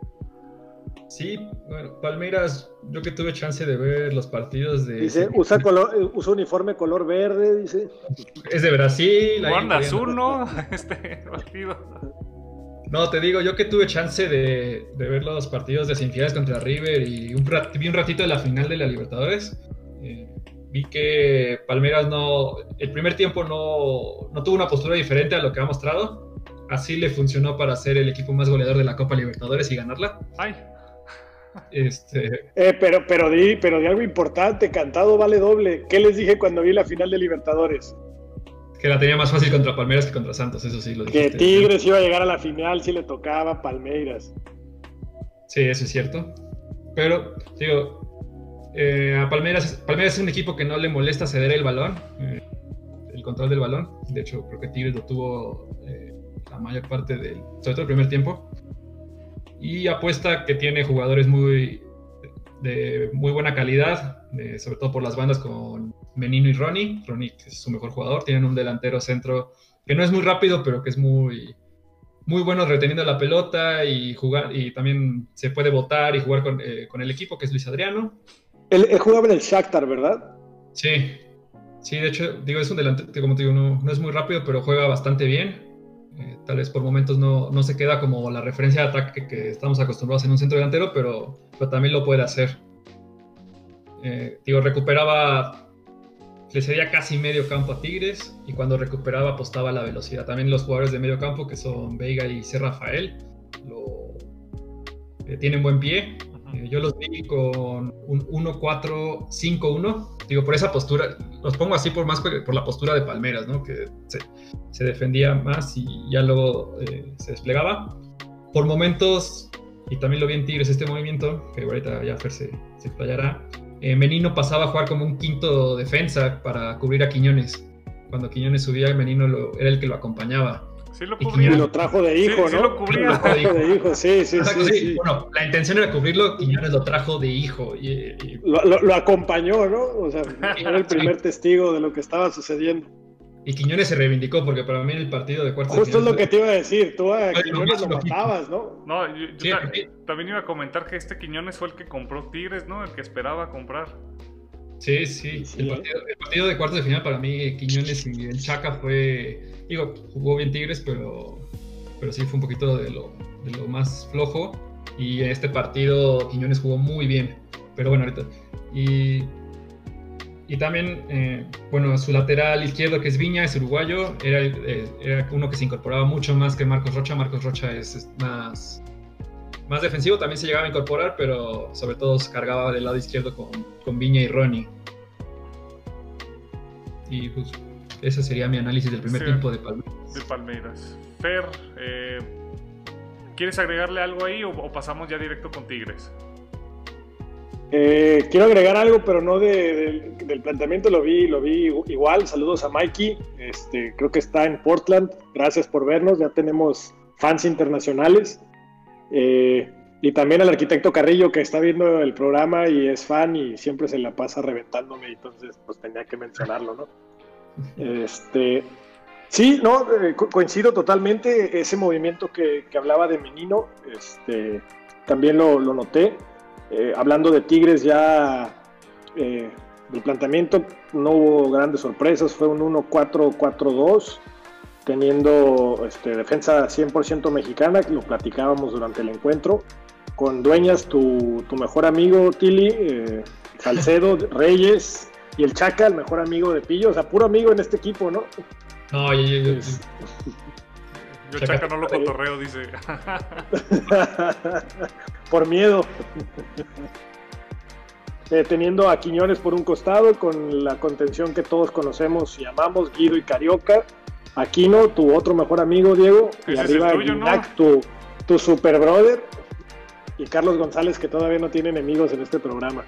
Sí, bueno, Palmeiras, yo que tuve chance de ver los partidos de... Dice, usa, color, eh, usa uniforme color verde, dice. Es de Brasil. Wanda azul, ¿no? Este partido. No, te digo, yo que tuve chance de, ver los partidos de semifinales contra River y un, vi un ratito de la final de la Libertadores. Eh, vi que Palmeiras no, el primer tiempo no, no, tuvo una postura diferente a lo que ha mostrado. Así le funcionó para ser el equipo más goleador de la Copa Libertadores y ganarla. Ay. Este... Eh, pero, pero, di, pero di algo importante, cantado vale doble. ¿Qué les dije cuando vi la final de Libertadores? que la tenía más fácil contra Palmeiras que contra Santos, eso sí lo dije. Que Tigres iba a llegar a la final si le tocaba Palmeiras. Sí, eso es cierto. Pero, digo, eh, a Palmeiras, Palmeiras es un equipo que no le molesta ceder el balón, eh, el control del balón. De hecho, creo que Tigres lo tuvo eh, la mayor parte del, sobre todo el primer tiempo. Y apuesta que tiene jugadores muy de muy buena calidad, sobre todo por las bandas con Menino y Ronnie. Ronnie es su mejor jugador, tienen un delantero centro que no es muy rápido, pero que es muy, muy bueno reteniendo la pelota y jugar y también se puede votar y jugar con, eh, con el equipo, que es Luis Adriano. Él, jugaba en el Shakhtar, ¿verdad? Sí, sí, de hecho, digo, es un delantero que como te digo, no, no es muy rápido, pero juega bastante bien. Eh, tal vez por momentos no, no, se queda como la referencia de ataque que, estamos acostumbrados en un centro delantero, pero, pero también lo puede hacer. Eh, digo, recuperaba, le cedía casi medio campo a Tigres y cuando recuperaba apostaba la velocidad. También los jugadores de medio campo, que son Veiga y C. Rafael, eh, tienen buen pie. Yo los vi con un 1-4-5-1 digo, por esa postura, los pongo así por más por la postura de Palmeras, ¿no? Que se, defendía más y ya luego eh, se desplegaba. Por momentos, y también lo vi en Tigres este movimiento, que ahorita ya Fer se, se explayará, eh, Menino pasaba a jugar como un quinto defensa para cubrir a Quiñones. Cuando Quiñones subía, Menino era el que lo acompañaba. Sí lo cubría. Y lo trajo de hijo, ¿no? Sí lo cubría. Lo trajo de hijo, sí, sí, sí, Bueno, la intención era cubrirlo, Quiñones lo trajo de hijo. Y, Lo, acompañó, ¿no? O sea, era el primer testigo de lo que estaba sucediendo. Y Quiñones se reivindicó, porque para mí el partido de cuartos Justo es lo que te iba a decir, tú a Quiñones lo matabas, ¿no? No, yo, también iba a comentar que este Quiñones fue el que compró Tigres, ¿no? El que esperaba comprar. Sí, sí. el, partido, de cuartos de final para mí, Quiñones y Chaca fue. Digo, jugó bien Tigres, pero, pero sí fue un poquito de lo, de lo más flojo. Y en este partido, Quiñones jugó muy bien. Pero bueno, ahorita. Y, y también, eh, bueno, su lateral izquierdo, que es Viña, es uruguayo, era, eh, era uno que se incorporaba mucho más que Marcos Rocha. Marcos Rocha es más más defensivo también se llegaba a incorporar, pero sobre todo se cargaba del lado izquierdo con, con Viña y Ronnie. Y pues ese sería mi análisis del primer tiempo de Palmeiras. De Palmeiras. Fer, eh, ¿quieres agregarle algo ahí o, pasamos ya directo con Tigres? Eh, quiero agregar algo, pero no del planteamiento, lo vi, lo vi igual. Saludos a Mikey, este, creo que está en Portland. Gracias por vernos, ya tenemos fans internacionales. Eh, y también al arquitecto Carrillo que está viendo el programa y es fan y siempre se la pasa reventándome, entonces pues tenía que mencionarlo, ¿no? Este, sí, no, eh, coincido totalmente, ese movimiento que, hablaba de Menino, este, también lo, noté. Eh, hablando de Tigres ya, el planteamiento no hubo grandes sorpresas, fue un 1-4-4-2 teniendo este, defensa 100% mexicana, lo platicábamos durante el encuentro, con Dueñas, tu, mejor amigo Tili, eh, Salcedo, Reyes y el Chaca, el mejor amigo de Pillo, o sea, puro amigo en este equipo, ¿no? No, yo, yo, yo Chaca no lo cotorreo, dice. por miedo. Eh, teniendo a Quiñones por un costado, con la contención que todos conocemos y amamos, Guido y Carioca, Aquino, tu otro mejor amigo, Diego, y arriba tu, tu super brother, y Carlos González, que todavía no tiene enemigos en este programa.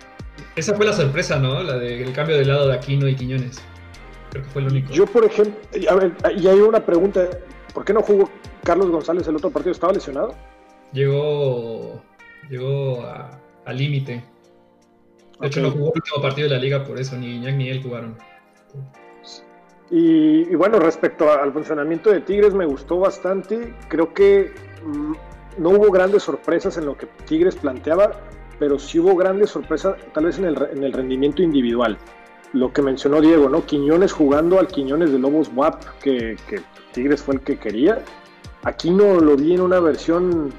Esa fue la sorpresa, ¿no? La del cambio de lado de Aquino y Quiñones. Creo que fue lo único. Yo, por ejemplo, a ver, y hay una pregunta, ¿por qué no jugó Carlos González el otro partido? ¿Estaba lesionado? Llegó, llegó al límite. De hecho, no jugó el último partido de la liga por eso, ni Iñak ni él jugaron. Y, bueno, respecto al funcionamiento de Tigres, me gustó bastante. Creo que mm, no hubo grandes sorpresas en lo que Tigres planteaba, pero sí hubo grandes sorpresas, tal vez en el, en el rendimiento individual. Lo que mencionó Diego, ¿no? Quiñones jugando al Quiñones de Lobos WAP, que, que Tigres fue el que quería. Aquí no lo vi en una versión,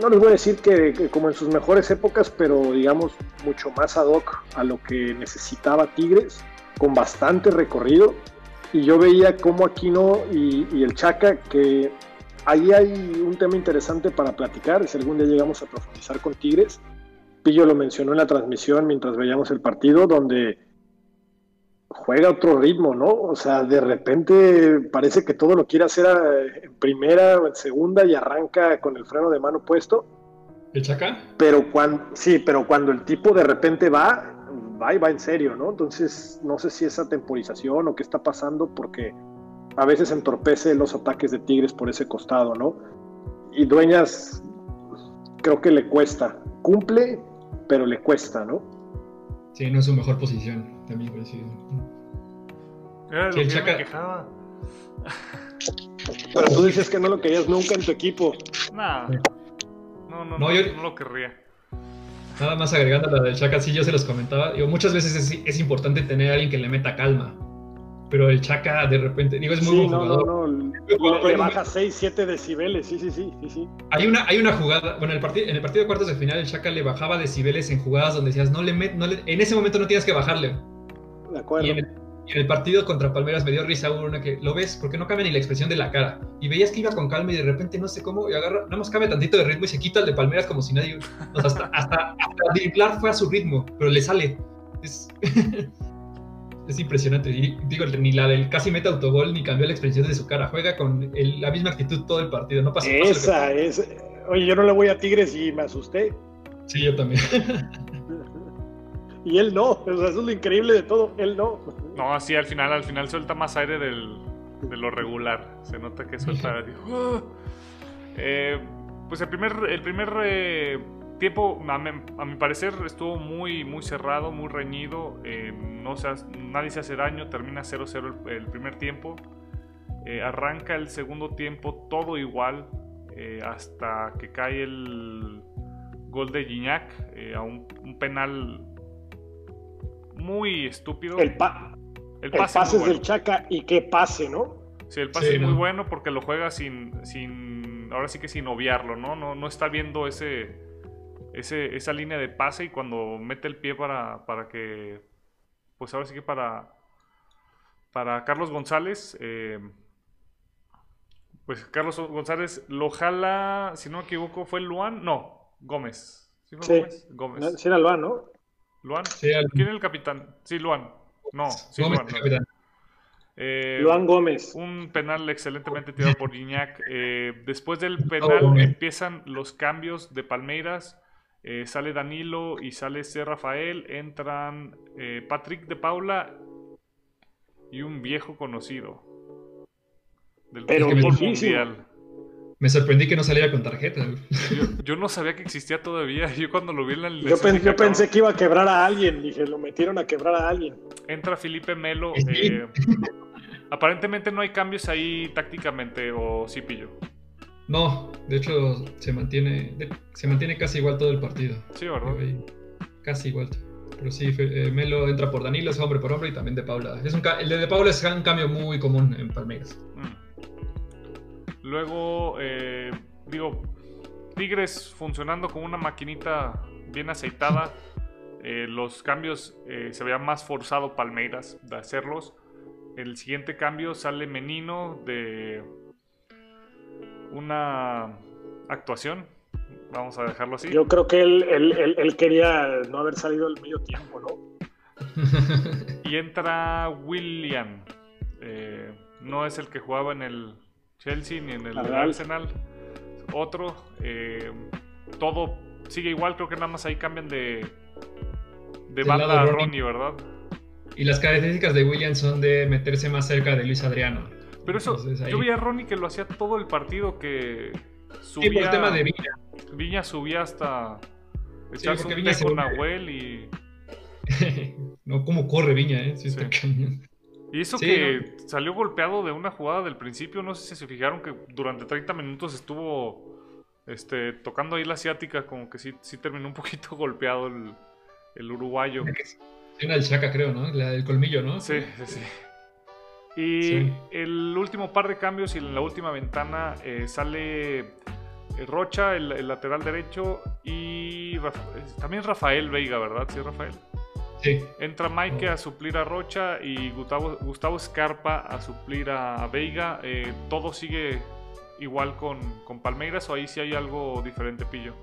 no les voy a decir que, que, como en sus mejores épocas, pero digamos mucho más ad hoc a lo que necesitaba Tigres, con bastante recorrido y yo veía cómo Aquino y, y el Chaca, que ahí hay un tema interesante para platicar, si algún día llegamos a profundizar con Tigres. Pillo lo mencionó en la transmisión mientras veíamos el partido, donde juega otro ritmo, ¿no? O sea, de repente parece que todo lo quiere hacer en primera o en segunda y arranca con el freno de mano puesto. ¿El Chaca? Pero cuando, sí, pero cuando el tipo de repente va, va y va en serio, ¿no? Entonces, no sé si esa temporización o qué está pasando, porque a veces entorpece los ataques de Tigres por ese costado, ¿no? Y Dueñas, creo que le cuesta. Cumple, pero le cuesta, ¿no? Sí, no es su mejor posición, también coincido. Era lo Sí, el que me quejaba. Pero tú dices que no lo querías nunca en tu equipo. Nah. No, no, No, no, yo- no lo querría. Nada más agregando a la del Chaka, sí, yo se los comentaba. Digo, muchas veces es, es importante tener a alguien que le meta calma. Pero el Chaka, de repente, digo, es muy Sí, buen no, no, Le, baja 6, 7 decibeles, sí, sí, sí, sí, sí. Hay una, hay una jugada, bueno, en el, partido, en el partido de cuartos de final, el Chaka le bajaba decibeles en jugadas donde decías, no le met, no le- en ese momento no tienes que bajarle. De acuerdo. Y en, el, y en el partido contra Palmeras me dio risa una que lo ves porque no cambia ni la expresión de la cara. Y veías que iba con calma y de repente no sé cómo, y agarra, nada más cambia tantito de ritmo y se quita el de Palmeras como si nadie. o sea, hasta, hasta, hasta driblar fue a su ritmo, pero le sale. Es, es impresionante. Y digo, ni la del casi meta autogol ni cambió la expresión de su cara. Juega con el- la misma actitud todo el partido. No pasa que Esa es. Oye, yo no le voy a Tigres y me asusté. Sí, yo también. Y él no. O sea, eso es lo increíble de todo. Él no. No, así al final, al final suelta más aire del, de lo regular. Se nota que suelta. digo, "Ah". Eh, pues el primer, el primer eh, tiempo, a mi, a mi parecer, estuvo muy, muy cerrado, muy reñido. eh, no se nadie se hace daño, termina 0-0 el, el primer tiempo. Arranca el segundo tiempo todo igual hasta que cae el gol de Gignac a un, un penal muy estúpido. El, pa- El el pase, pase es del. Chaca y que pase, ¿no? Sí, el pase Sí, es muy no. bueno porque lo juega sin, sin, ahora sí que sin obviarlo, ¿no? No, no está viendo ese, ese, esa línea de pase y cuando mete el pie para, para que, pues ahora sí que para, para Carlos González, eh, pues Carlos González lo jala, si no me equivoco, fue Luan, no, Gómez. ¿Sí fue Sí. Gómez? Sí, era Alba, ¿no? ¿Luan? Sí, al- ¿Quién es el capitán? Sí, Luan. No, sí, Gómez, Luan. Eh, Luan Gómez. un penal excelentemente tirado por Gignac. Eh, después del penal empiezan los cambios de Palmeiras. Eh, sale Danilo y sale C. Rafael. Entran eh, Patrick de Paula y un viejo conocido del Pero fútbol mundial. Me sorprendí que no saliera con tarjeta. Yo, yo no sabía que existía todavía. Yo cuando lo vi en la Yo, pen- yo pensé que iba a quebrar a alguien. Dije, lo metieron a quebrar a alguien. Entra Felipe Melo. Eh, aparentemente no hay cambios ahí tácticamente, o sí pillo. No, de hecho se mantiene, de- se mantiene casi igual todo el partido. Sí, ¿verdad? Casi igual. Pero sí, eh, Melo entra por Danilo, es hombre por hombre y también de Paula. Es un ca- el de, de Paula es un cambio muy común en Palmeiras. Mm. Luego, eh, digo, Tigres funcionando como una maquinita bien aceitada. Eh, los cambios eh, se veía más forzado Palmeiras de hacerlos. El siguiente cambio sale Menino de una actuación. Vamos a dejarlo así. Yo creo que él, él- él- él quería no haber salido al medio tiempo, ¿no? Y entra William. Eh, no es el que jugaba en el Chelsea ni en el. Arsenal. Otro. eh, todo sigue igual. Creo que nada más ahí cambian de, de banda a Ronnie. Ronnie, ¿verdad? y las características de Williams son de meterse más cerca de Luis Adriano. Pero eso, Entonces, ahí- yo vi a Ronnie que lo hacía todo el partido. Que Sí, subía. por el tema de Villa. Viña subía hasta echarse porque un Viña té con Nahuel y. no, cómo corre Viña, ¿eh? Sí, está Sí. cañón. Y eso Sí, que salió golpeado de una jugada del principio, no sé si se fijaron que durante 30 minutos estuvo este, tocando ahí la asiática, como que sí, sí terminó un poquito golpeado el, el uruguayo. Una del Chaca, creo, ¿no? La del colmillo, ¿no? Sí, sí, sí. Y Sí. el último par de cambios y en la última ventana eh, sale eh, Rocha, el, el lateral derecho, y Rafa- eh, también Rafael Veiga, ¿verdad? Sí, Rafael. Sí. Entra Maike a suplir a Rocha y Gustavo, Gustavo Scarpa a suplir a Veiga. Eh, todo sigue igual con, con Palmeiras o ahí sí hay algo diferente, Pillo.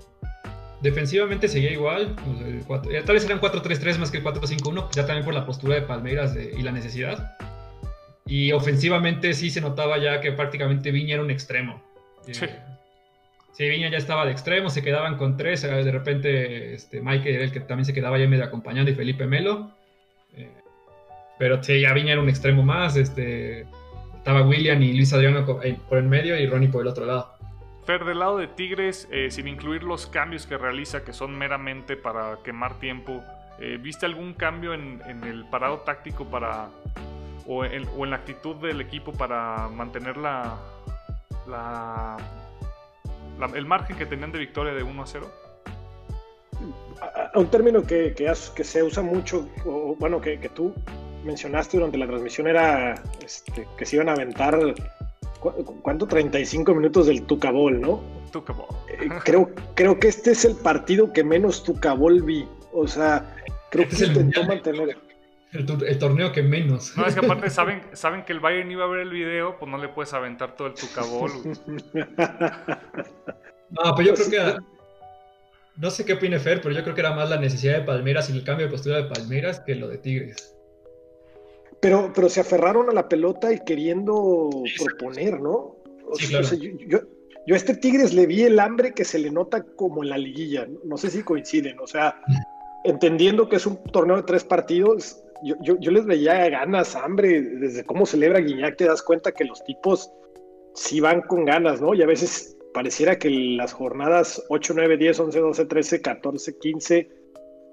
Defensivamente seguía igual. el cuatro- eh, tal vez eran 4-3-3 más que 4-5-1, ya también por la postura de Palmeiras de- y la necesidad. Y ofensivamente sí se notaba ya que prácticamente Viña era un extremo. Eh, Sí. Viña ya estaba de extremo, se quedaban con tres. eh, De repente, este, Mike era el que también se quedaba ya medio acompañando y Felipe Melo. Eh, pero sí, ya Viña era un extremo más. Este, estaba William y Luis Adriano eh, por el medio y Ronnie por el otro lado. Fer, del lado de Tigres, sin incluir los cambios que realiza, que son meramente para quemar tiempo, ¿viste algún cambio en, el parado táctico para o en, la actitud del equipo para mantener la, el margen que tenían de victoria de 1 a 0? un término que, que, se usa mucho, o, bueno, que, tú mencionaste durante la transmisión era este, que se iban a aventar, ¿cuánto? 35 minutos del Tucabol, ¿no? Tucabol. Eh, creo, creo que este es el partido que menos Tucabol vi. O sea, creo este que intentó mantener. El, torneo que menos. No, es que aparte saben, saben que el Bayern iba a ver el video, pues no le puedes aventar todo el Tucabol. no, pues yo creo que no sé qué opine Fer, pero yo creo que era más la necesidad de Palmeras y el cambio de postura de Palmeras que lo de Tigres. Pero, pero se aferraron a la pelota y queriendo proponer, ¿no? yo, yo, a este Tigres le vi el hambre que se le nota como en la liguilla. No sé si coinciden. O sea, entendiendo que es un torneo de tres partidos, yo, yo, les veía ganas, hambre. Desde cómo celebra Guiñac te das cuenta que los tipos sí van con ganas, ¿no? Y a veces pareciera que las jornadas 8, 9, 10, 11, 12, 13, 14, 15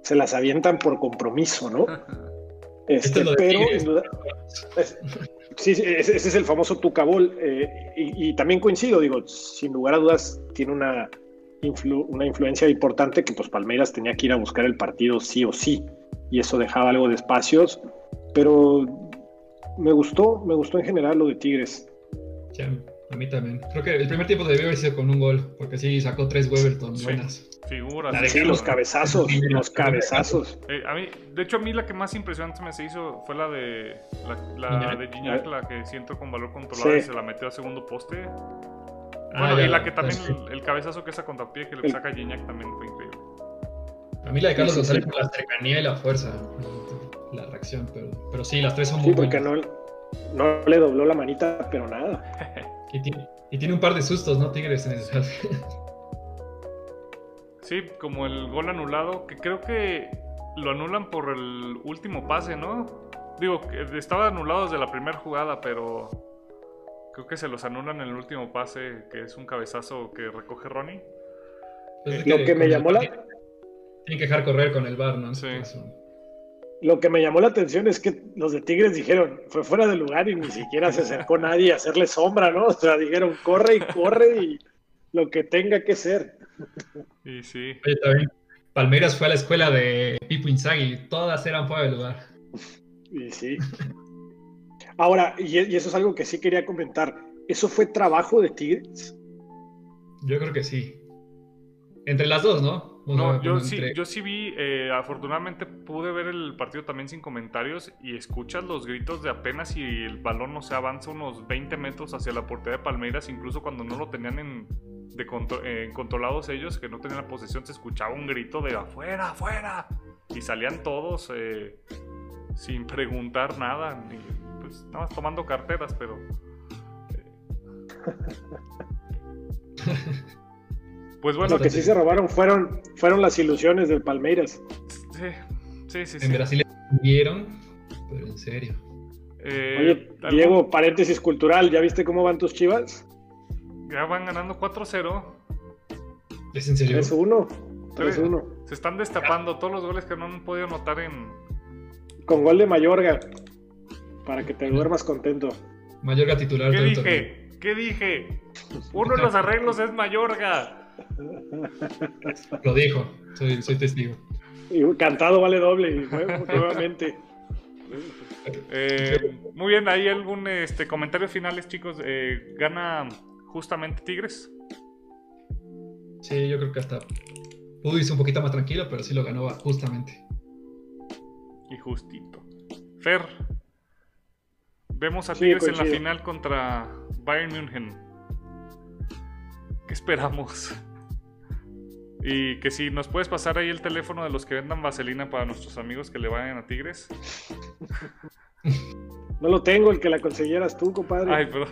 se las avientan por compromiso, ¿no? Este, pero, sí, ese, es el famoso Tucabol. Eh, y, también coincido, digo, sin lugar a dudas, tiene una, una influencia importante que pues Palmeiras tenía que ir a buscar el partido sí o sí. Y eso dejaba algo de espacios. Pero me gustó, me gustó en general lo de Tigres. A mí también. Creo que el primer tiempo debió haber sido con un gol, porque sí sacó tres Weberton buenas. Figuras. Sí, los cabezazos, los cabezazos. Eh, a mí, de hecho, a mí la que más impresionante me se hizo fue la de la, de Gignac, la que siento con valor controlado y se la metió a segundo poste. Ah, bueno, y la que también, el, cabezazo que esa contra pie que le saca Gignac también fue increíble. A mí la de Carlos González con la cercanía y la fuerza, la reacción, pero, pero sí, las tres son muy sí, porque no, no le dobló la manita, pero nada. Y tiene, un par de sustos, ¿no? Tigres en el Sí, como el gol anulado, que creo que lo anulan por el último pase, ¿no? Digo, estaba anulado desde la primera jugada, pero creo que se los anulan en el último pase, que es un cabezazo que recoge Ronnie. Pues lo que me llamó la... Tienen que dejar correr con el bar, ¿no? Sí. Lo que me llamó la atención es que los de Tigres dijeron, fue fuera de lugar y ni siquiera se acercó nadie a hacerle sombra, ¿no? O sea, dijeron, corre y corre y lo que tenga que ser. Y sí. Oye, también, Palmeiras fue a la escuela de Pipo Inzaghi, todas eran fuera de lugar. Y sí. Ahora, y, y eso es algo que sí quería comentar, ¿eso fue trabajo de Tigres? Yo creo que sí. Entre las dos, ¿no? No, yo sí, yo sí vi, eh, afortunadamente pude ver el partido también sin comentarios y escuchas los gritos de apenas si el balón no se avanza unos 20 metros hacia la portería de Palmeiras, incluso cuando no lo tenían en, de controlados ellos, que no tenían la posesión, se escuchaba un grito de afuera, afuera, y salían todos eh, sin preguntar nada, ni, pues nada más tomando carteras, pero... Pues bueno. Lo que sí se robaron fueron, fueron las ilusiones del Palmeiras. Sí, sí, sí. En Brasil vieron, pero en serio. Eh, Oye, Diego, paréntesis cultural, ¿ya viste cómo van tus chivas? Ya van ganando 4-0. ¿Es en serio? 3-1. 3-1. Se están destapando todos los goles que no han podido anotar en. Con gol de Mayorga. Para que te duermas contento. Mayorga titular. ¿Qué dije? ¿Qué dije? Uno de los arreglos es Mayorga. Lo dijo, soy, testigo. Y cantado vale doble, nuevamente. Eh, muy bien, ¿hay algún este, comentarios finales, chicos? Eh, ¿Gana justamente Tigres? Sí, yo creo que hasta pudo irse un poquito más tranquilo, pero sí lo ganó justamente. Y justito. Fer, vemos a Tigres en la final contra Bayern München. ¿Qué esperamos? Y que si nos puedes pasar ahí el teléfono de los que vendan vaselina para nuestros amigos que le vayan a Tigres. No lo tengo, el que la consiguieras tú, compadre. Ay, pero.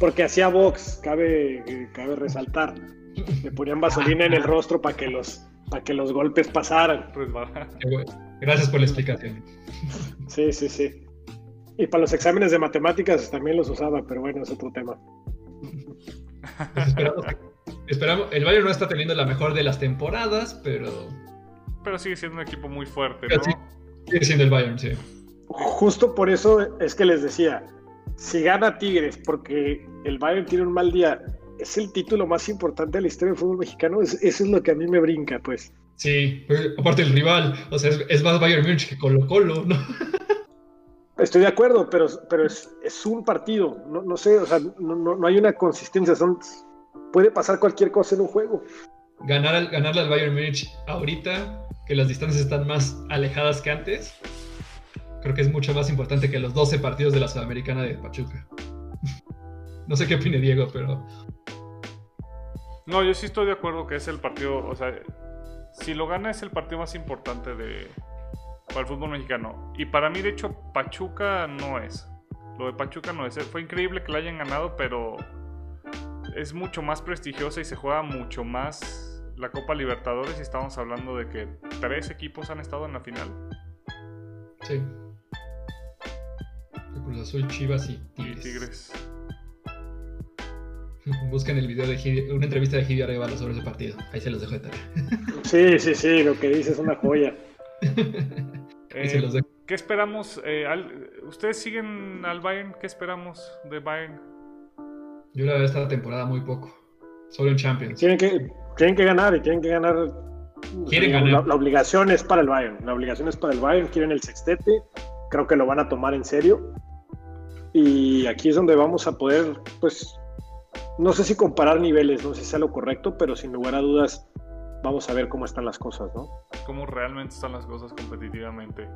Porque hacía box, cabe, cabe resaltar. Le ponían vaselina en el rostro para que los para que los golpes pasaran. Gracias por la explicación. Sí, sí, sí. Y para los exámenes de matemáticas también los usaba, pero bueno, es otro tema. Pues esperamos, esperamos, el Bayern no está teniendo la mejor de las temporadas, pero... Pero sigue siendo un equipo muy fuerte, ¿no? sigue siendo el Bayern, sí. Justo por eso es que les decía, si gana Tigres porque el Bayern tiene un mal día, es el título más importante de la historia del fútbol mexicano, eso es lo que a mí me brinca, pues. Sí, aparte el rival, o sea, es, más Bayern Munich que Colo Colo, ¿no? Estoy de acuerdo, pero, pero es, un partido, no, no, sé, o sea, no, no, hay una consistencia, son, puede pasar cualquier cosa en un juego. Ganar al, ganarle al Bayern Munich ahorita, que las distancias están más alejadas que antes, creo que es mucho más importante que los 12 partidos de la Sudamericana de Pachuca. no sé qué opine Diego, pero... No, yo sí estoy de acuerdo que es el partido, o sea, si lo gana es el partido más importante de, para el fútbol mexicano. Y para mí, de hecho, Pachuca no es. Lo de Pachuca no es. Fue increíble que la hayan ganado, pero es mucho más prestigiosa y se juega mucho más la Copa Libertadores. Y estamos hablando de que tres equipos han estado en la final. Sí. Cruz Azul, Chivas y Tigres. Busquen el video de una entrevista de Gidi Arevalo sobre ese partido. Ahí se los dejo de tarea. Sí, sí, sí, lo que dice es una joya. Eh, ¿Qué esperamos? Eh, ¿Ustedes siguen al Bayern? ¿Qué esperamos de Bayern? Yo la veo esta temporada muy poco. Solo en Champions. Tienen que, tienen que ganar y tienen que ganar. Quieren ganar. La, obligación es para el Bayern. La obligación es para el Bayern. Quieren el sextete. Creo que lo van a tomar en serio. Y aquí es donde vamos a poder, pues, no sé si comparar niveles, no sé si sea lo correcto, pero sin lugar a dudas vamos a ver cómo están las cosas, ¿no? Cómo realmente están las cosas competitivamente.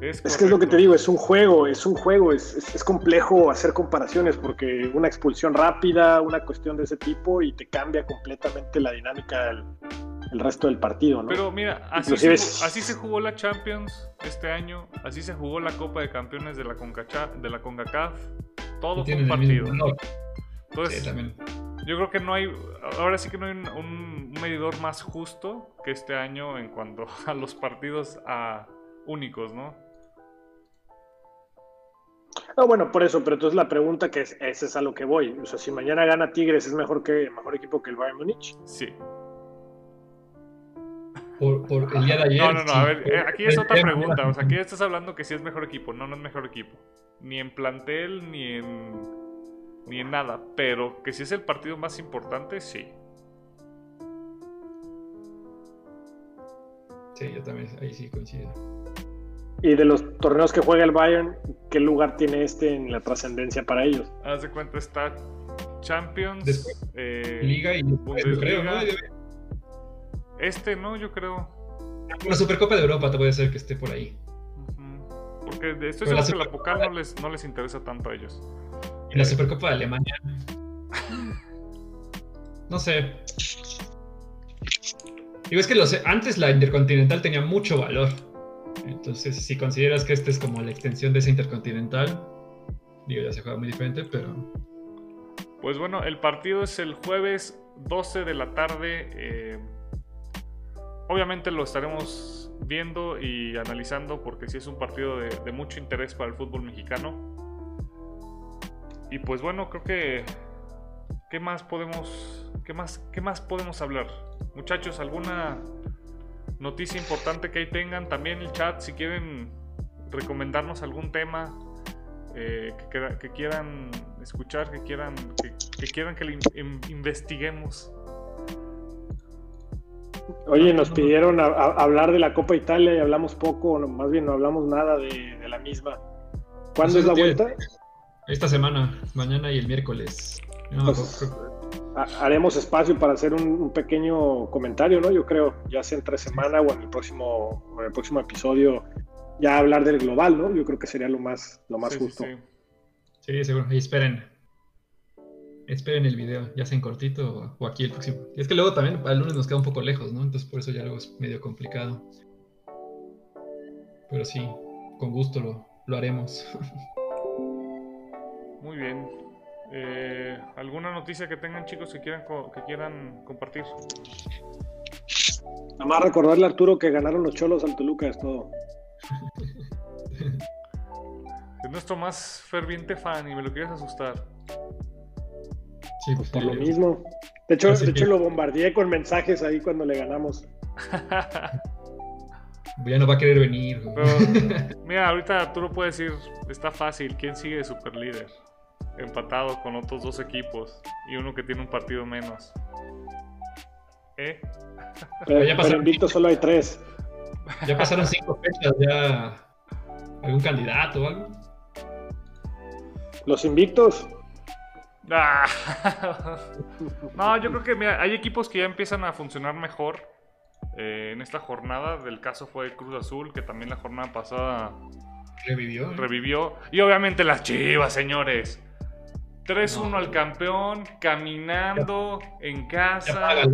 Es, que es lo que te digo, es un juego, es un juego, es, es, complejo hacer comparaciones porque una expulsión rápida, una cuestión de ese tipo y te cambia completamente la dinámica del el resto del partido, ¿no? Pero mira, así se, así se, jugó la Champions este año, así se jugó la Copa de Campeones de la, de la CONCACAF, todo fue un partido. Entonces, yo creo que no hay, ahora sí que no hay un, medidor más justo que este año en cuanto a los partidos a únicos, ¿no? No, bueno, por eso, pero entonces la pregunta que es, ese es a lo que voy. O sea, si mañana gana Tigres, ¿es mejor que mejor equipo que el Bayern Múnich? Sí. Por, por, el día de ayer. No, no, no, a ver, eh, aquí es otra pregunta. O sea, aquí estás hablando que si es mejor equipo. No, no es mejor equipo. Ni en plantel, ni en ni en nada, pero que si es el partido más importante, sí. Sí, yo también ahí sí coincido. Y de los torneos que juega el Bayern, ¿qué lugar tiene este en la trascendencia para ellos? Haz de cuenta, está Champions, eh, Liga y Bundesliga. Este, ¿no? Yo creo. La Supercopa de Europa te puede ser que esté por ahí. Porque estoy seguro que la Pokal no les, no les interesa tanto a ellos. Y la Supercopa de Alemania. No sé. Digo, es que los, antes la Intercontinental tenía mucho valor. Entonces, si consideras que esta es como la extensión de esa Intercontinental, digo, ya se juega muy diferente, pero. Pues bueno, el partido es el jueves 12 de la tarde. Eh, obviamente lo estaremos viendo y analizando porque sí es un partido de mucho interés para el fútbol mexicano. Y pues bueno, creo que ¿qué más podemos qué más qué más podemos hablar? Muchachos, alguna noticia importante que ahí tengan, también el chat si quieren recomendarnos algún tema eh, que, quieran escuchar, que quieran que, quieran que le investiguemos. Oye, nos pidieron hablar de la Copa Italia y hablamos poco, más bien no hablamos nada de, la misma. ¿Cuándo es la vuelta? Esta semana, mañana y el miércoles. Pues, haremos espacio para hacer un, pequeño comentario, ¿no? Yo creo, ya sea entre semana o en el próximo, en el próximo episodio, ya hablar del global, ¿no? Yo creo que sería lo más, lo más justo. Sí, seguro. Y esperen. Esperen el video, ya sea en cortito o, aquí el próximo. Y es que luego también el lunes nos queda un poco lejos, ¿no? Entonces por eso ya luego es medio complicado. Pero sí, con gusto lo, lo haremos. Muy bien. Eh, ¿Alguna noticia que tengan chicos que quieran, que quieran compartir? Nada más recordarle a Arturo que ganaron los cholos al Toluca, es todo. Es nuestro más ferviente fan y me lo quieres asustar. Sí, pues por lo mismo. De hecho, de hecho lo bombardeé con mensajes ahí cuando le ganamos. ya no va a querer venir. mira, ahorita Arturo puede decir, está fácil, ¿quién sigue de super líder? Empatado con otros dos equipos y uno que tiene un partido menos. ¿Eh? Pero, ya pasaron, invicto solo hay tres. Ya pasaron cinco fechas, ya. ¿Algún candidato o algo? Los invictos. Ah. no, yo creo que mira, hay equipos que ya empiezan a funcionar mejor eh, en esta jornada. Del caso fue Cruz Azul, que también la jornada pasada revivió. Revivió. Y obviamente las chivas, señores. 3-1 al campeón, caminando en casa.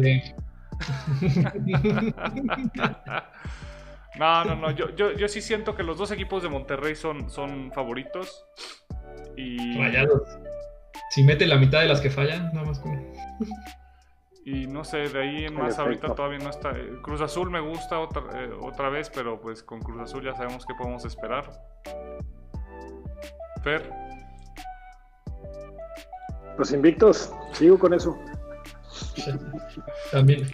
no, no, no. Yo, yo, yo, sí siento que los dos equipos de Monterrey son, son favoritos. Y. Rayados. Si mete la mitad de las que fallan, nada más como. Y no sé, de ahí en más ahorita todavía no está. Eh, Cruz Azul me gusta otra, eh, otra vez, pero pues con Cruz Azul ya sabemos qué podemos esperar. Fer. Los invictos, sigo con eso. también.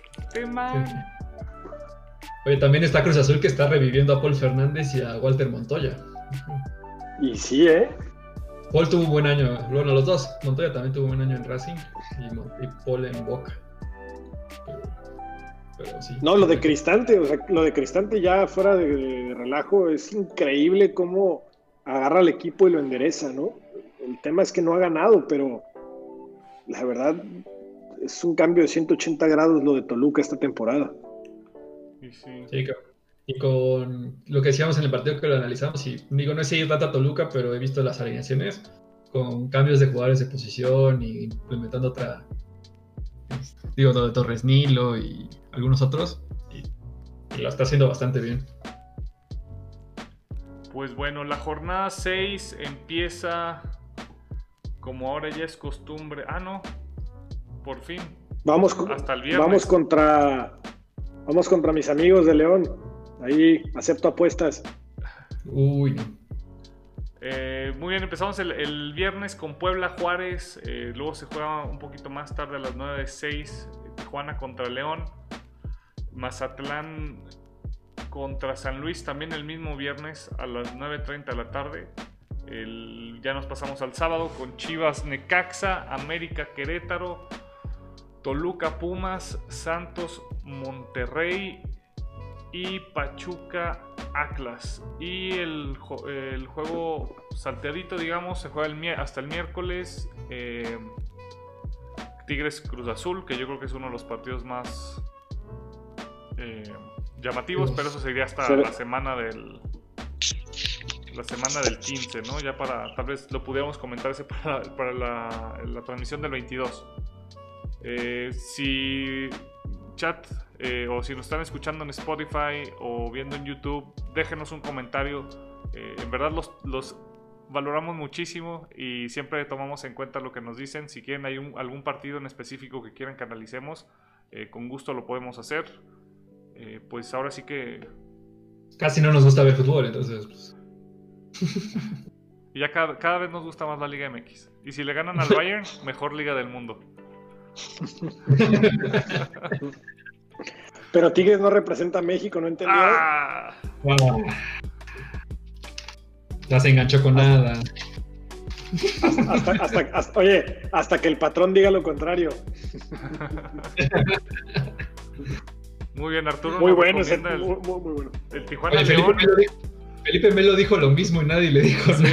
Oye, también está Cruz Azul que está reviviendo a Paul Fernández y a Walter Montoya. Y sí, ¿eh? Paul tuvo un buen año, bueno, los dos. Montoya también tuvo un buen año en Racing y, Paul en Boca. Pero, sí. No, lo de Cristante, o sea, lo de Cristante ya fuera de, relajo, es increíble cómo agarra al equipo y lo endereza, ¿no? El tema es que no ha ganado, pero la verdad es un cambio de 180 grados lo de Toluca esta temporada. Sí, sí. Y con lo que decíamos en el partido que lo analizamos, y digo, no sé si data Toluca, pero he visto las alineaciones con cambios de jugadores de posición y implementando otra, digo, lo de Torres Nilo y algunos otros, y, lo está haciendo bastante bien. Pues bueno, la jornada 6 empieza como ahora ya es costumbre. Ah, no, por fin. Vamos, Hasta el viernes. vamos contra vamos contra mis amigos de León. Ahí acepto apuestas. Uy. Eh, muy bien, empezamos el, viernes con Puebla Juárez. Eh, luego se juega un poquito más tarde a las 9 de 6. Tijuana contra León. Mazatlán contra San Luis también el mismo viernes a las 9.30 de la tarde. Ya nos pasamos al sábado con Chivas Necaxa, América Querétaro, Toluca Pumas, Santos Monterrey y Pachuca Atlas. Y el, juego salteadito, digamos, se juega hasta el miércoles. Eh, Tigres Cruz Azul, que yo creo que es uno de los partidos más eh, llamativos, pero eso sería hasta la semana del la semana del 15, ¿no? Ya para, tal vez lo pudiéramos comentar para, para la, transmisión del 22. Eh, si chat eh, o si nos están escuchando en Spotify o viendo en YouTube, déjenos un comentario. Eh, en verdad los, valoramos muchísimo y siempre tomamos en cuenta lo que nos dicen. Si quieren hay algún partido en específico que quieran que analicemos, con gusto lo podemos hacer. pues ahora sí que... Casi no nos gusta ver fútbol, entonces... Pues. y ya cada, cada vez nos gusta más la Liga MX. Y si le ganan al Bayern, mejor liga del mundo. Pero Tigres no representa a México, ¿no entendió? Ah. Ya se enganchó con nada. Hasta, oye, hasta que el patrón diga lo contrario. Muy bien, Arturo. Muy bueno, el, muy, bueno. El Tijuana dijo, Felipe me lo dijo lo mismo y nadie le dijo sí.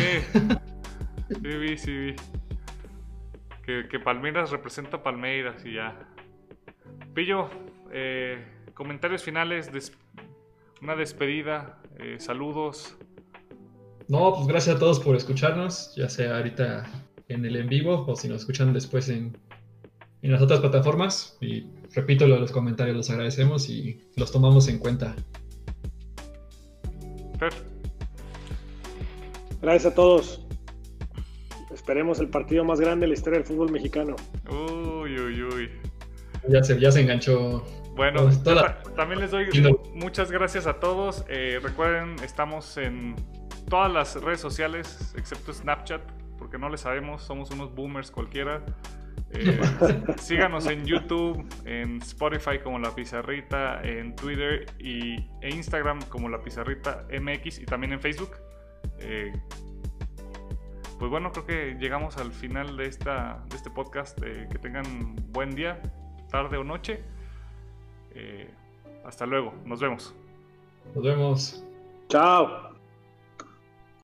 Sí, vi, sí, vi. Que, que Palmeiras representa Palmeiras y ya. Pillo, eh, comentarios finales, una despedida, eh, saludos. No, pues gracias a todos por escucharnos, ya sea ahorita en el en vivo o si nos escuchan después en, en las otras plataformas. Y repito, los comentarios los agradecemos y los tomamos en cuenta. Gracias a todos. Esperemos el partido más grande de la historia del fútbol mexicano. Uy, uy, uy. Ya se, ya se enganchó bueno, también les doy muchas gracias a todos. Eh, recuerden, estamos en todas las redes sociales, excepto Snapchat, porque no le sabemos, somos unos boomers cualquiera. Eh, síganos en YouTube, en Spotify como La Pizarrita, en Twitter y, e Instagram como La Pizarrita MX y también en Facebook. Eh, pues bueno, creo que llegamos al final de, esta, de este podcast. Eh, que tengan buen día, tarde o noche. hasta luego, nos vemos. Nos vemos. Chao.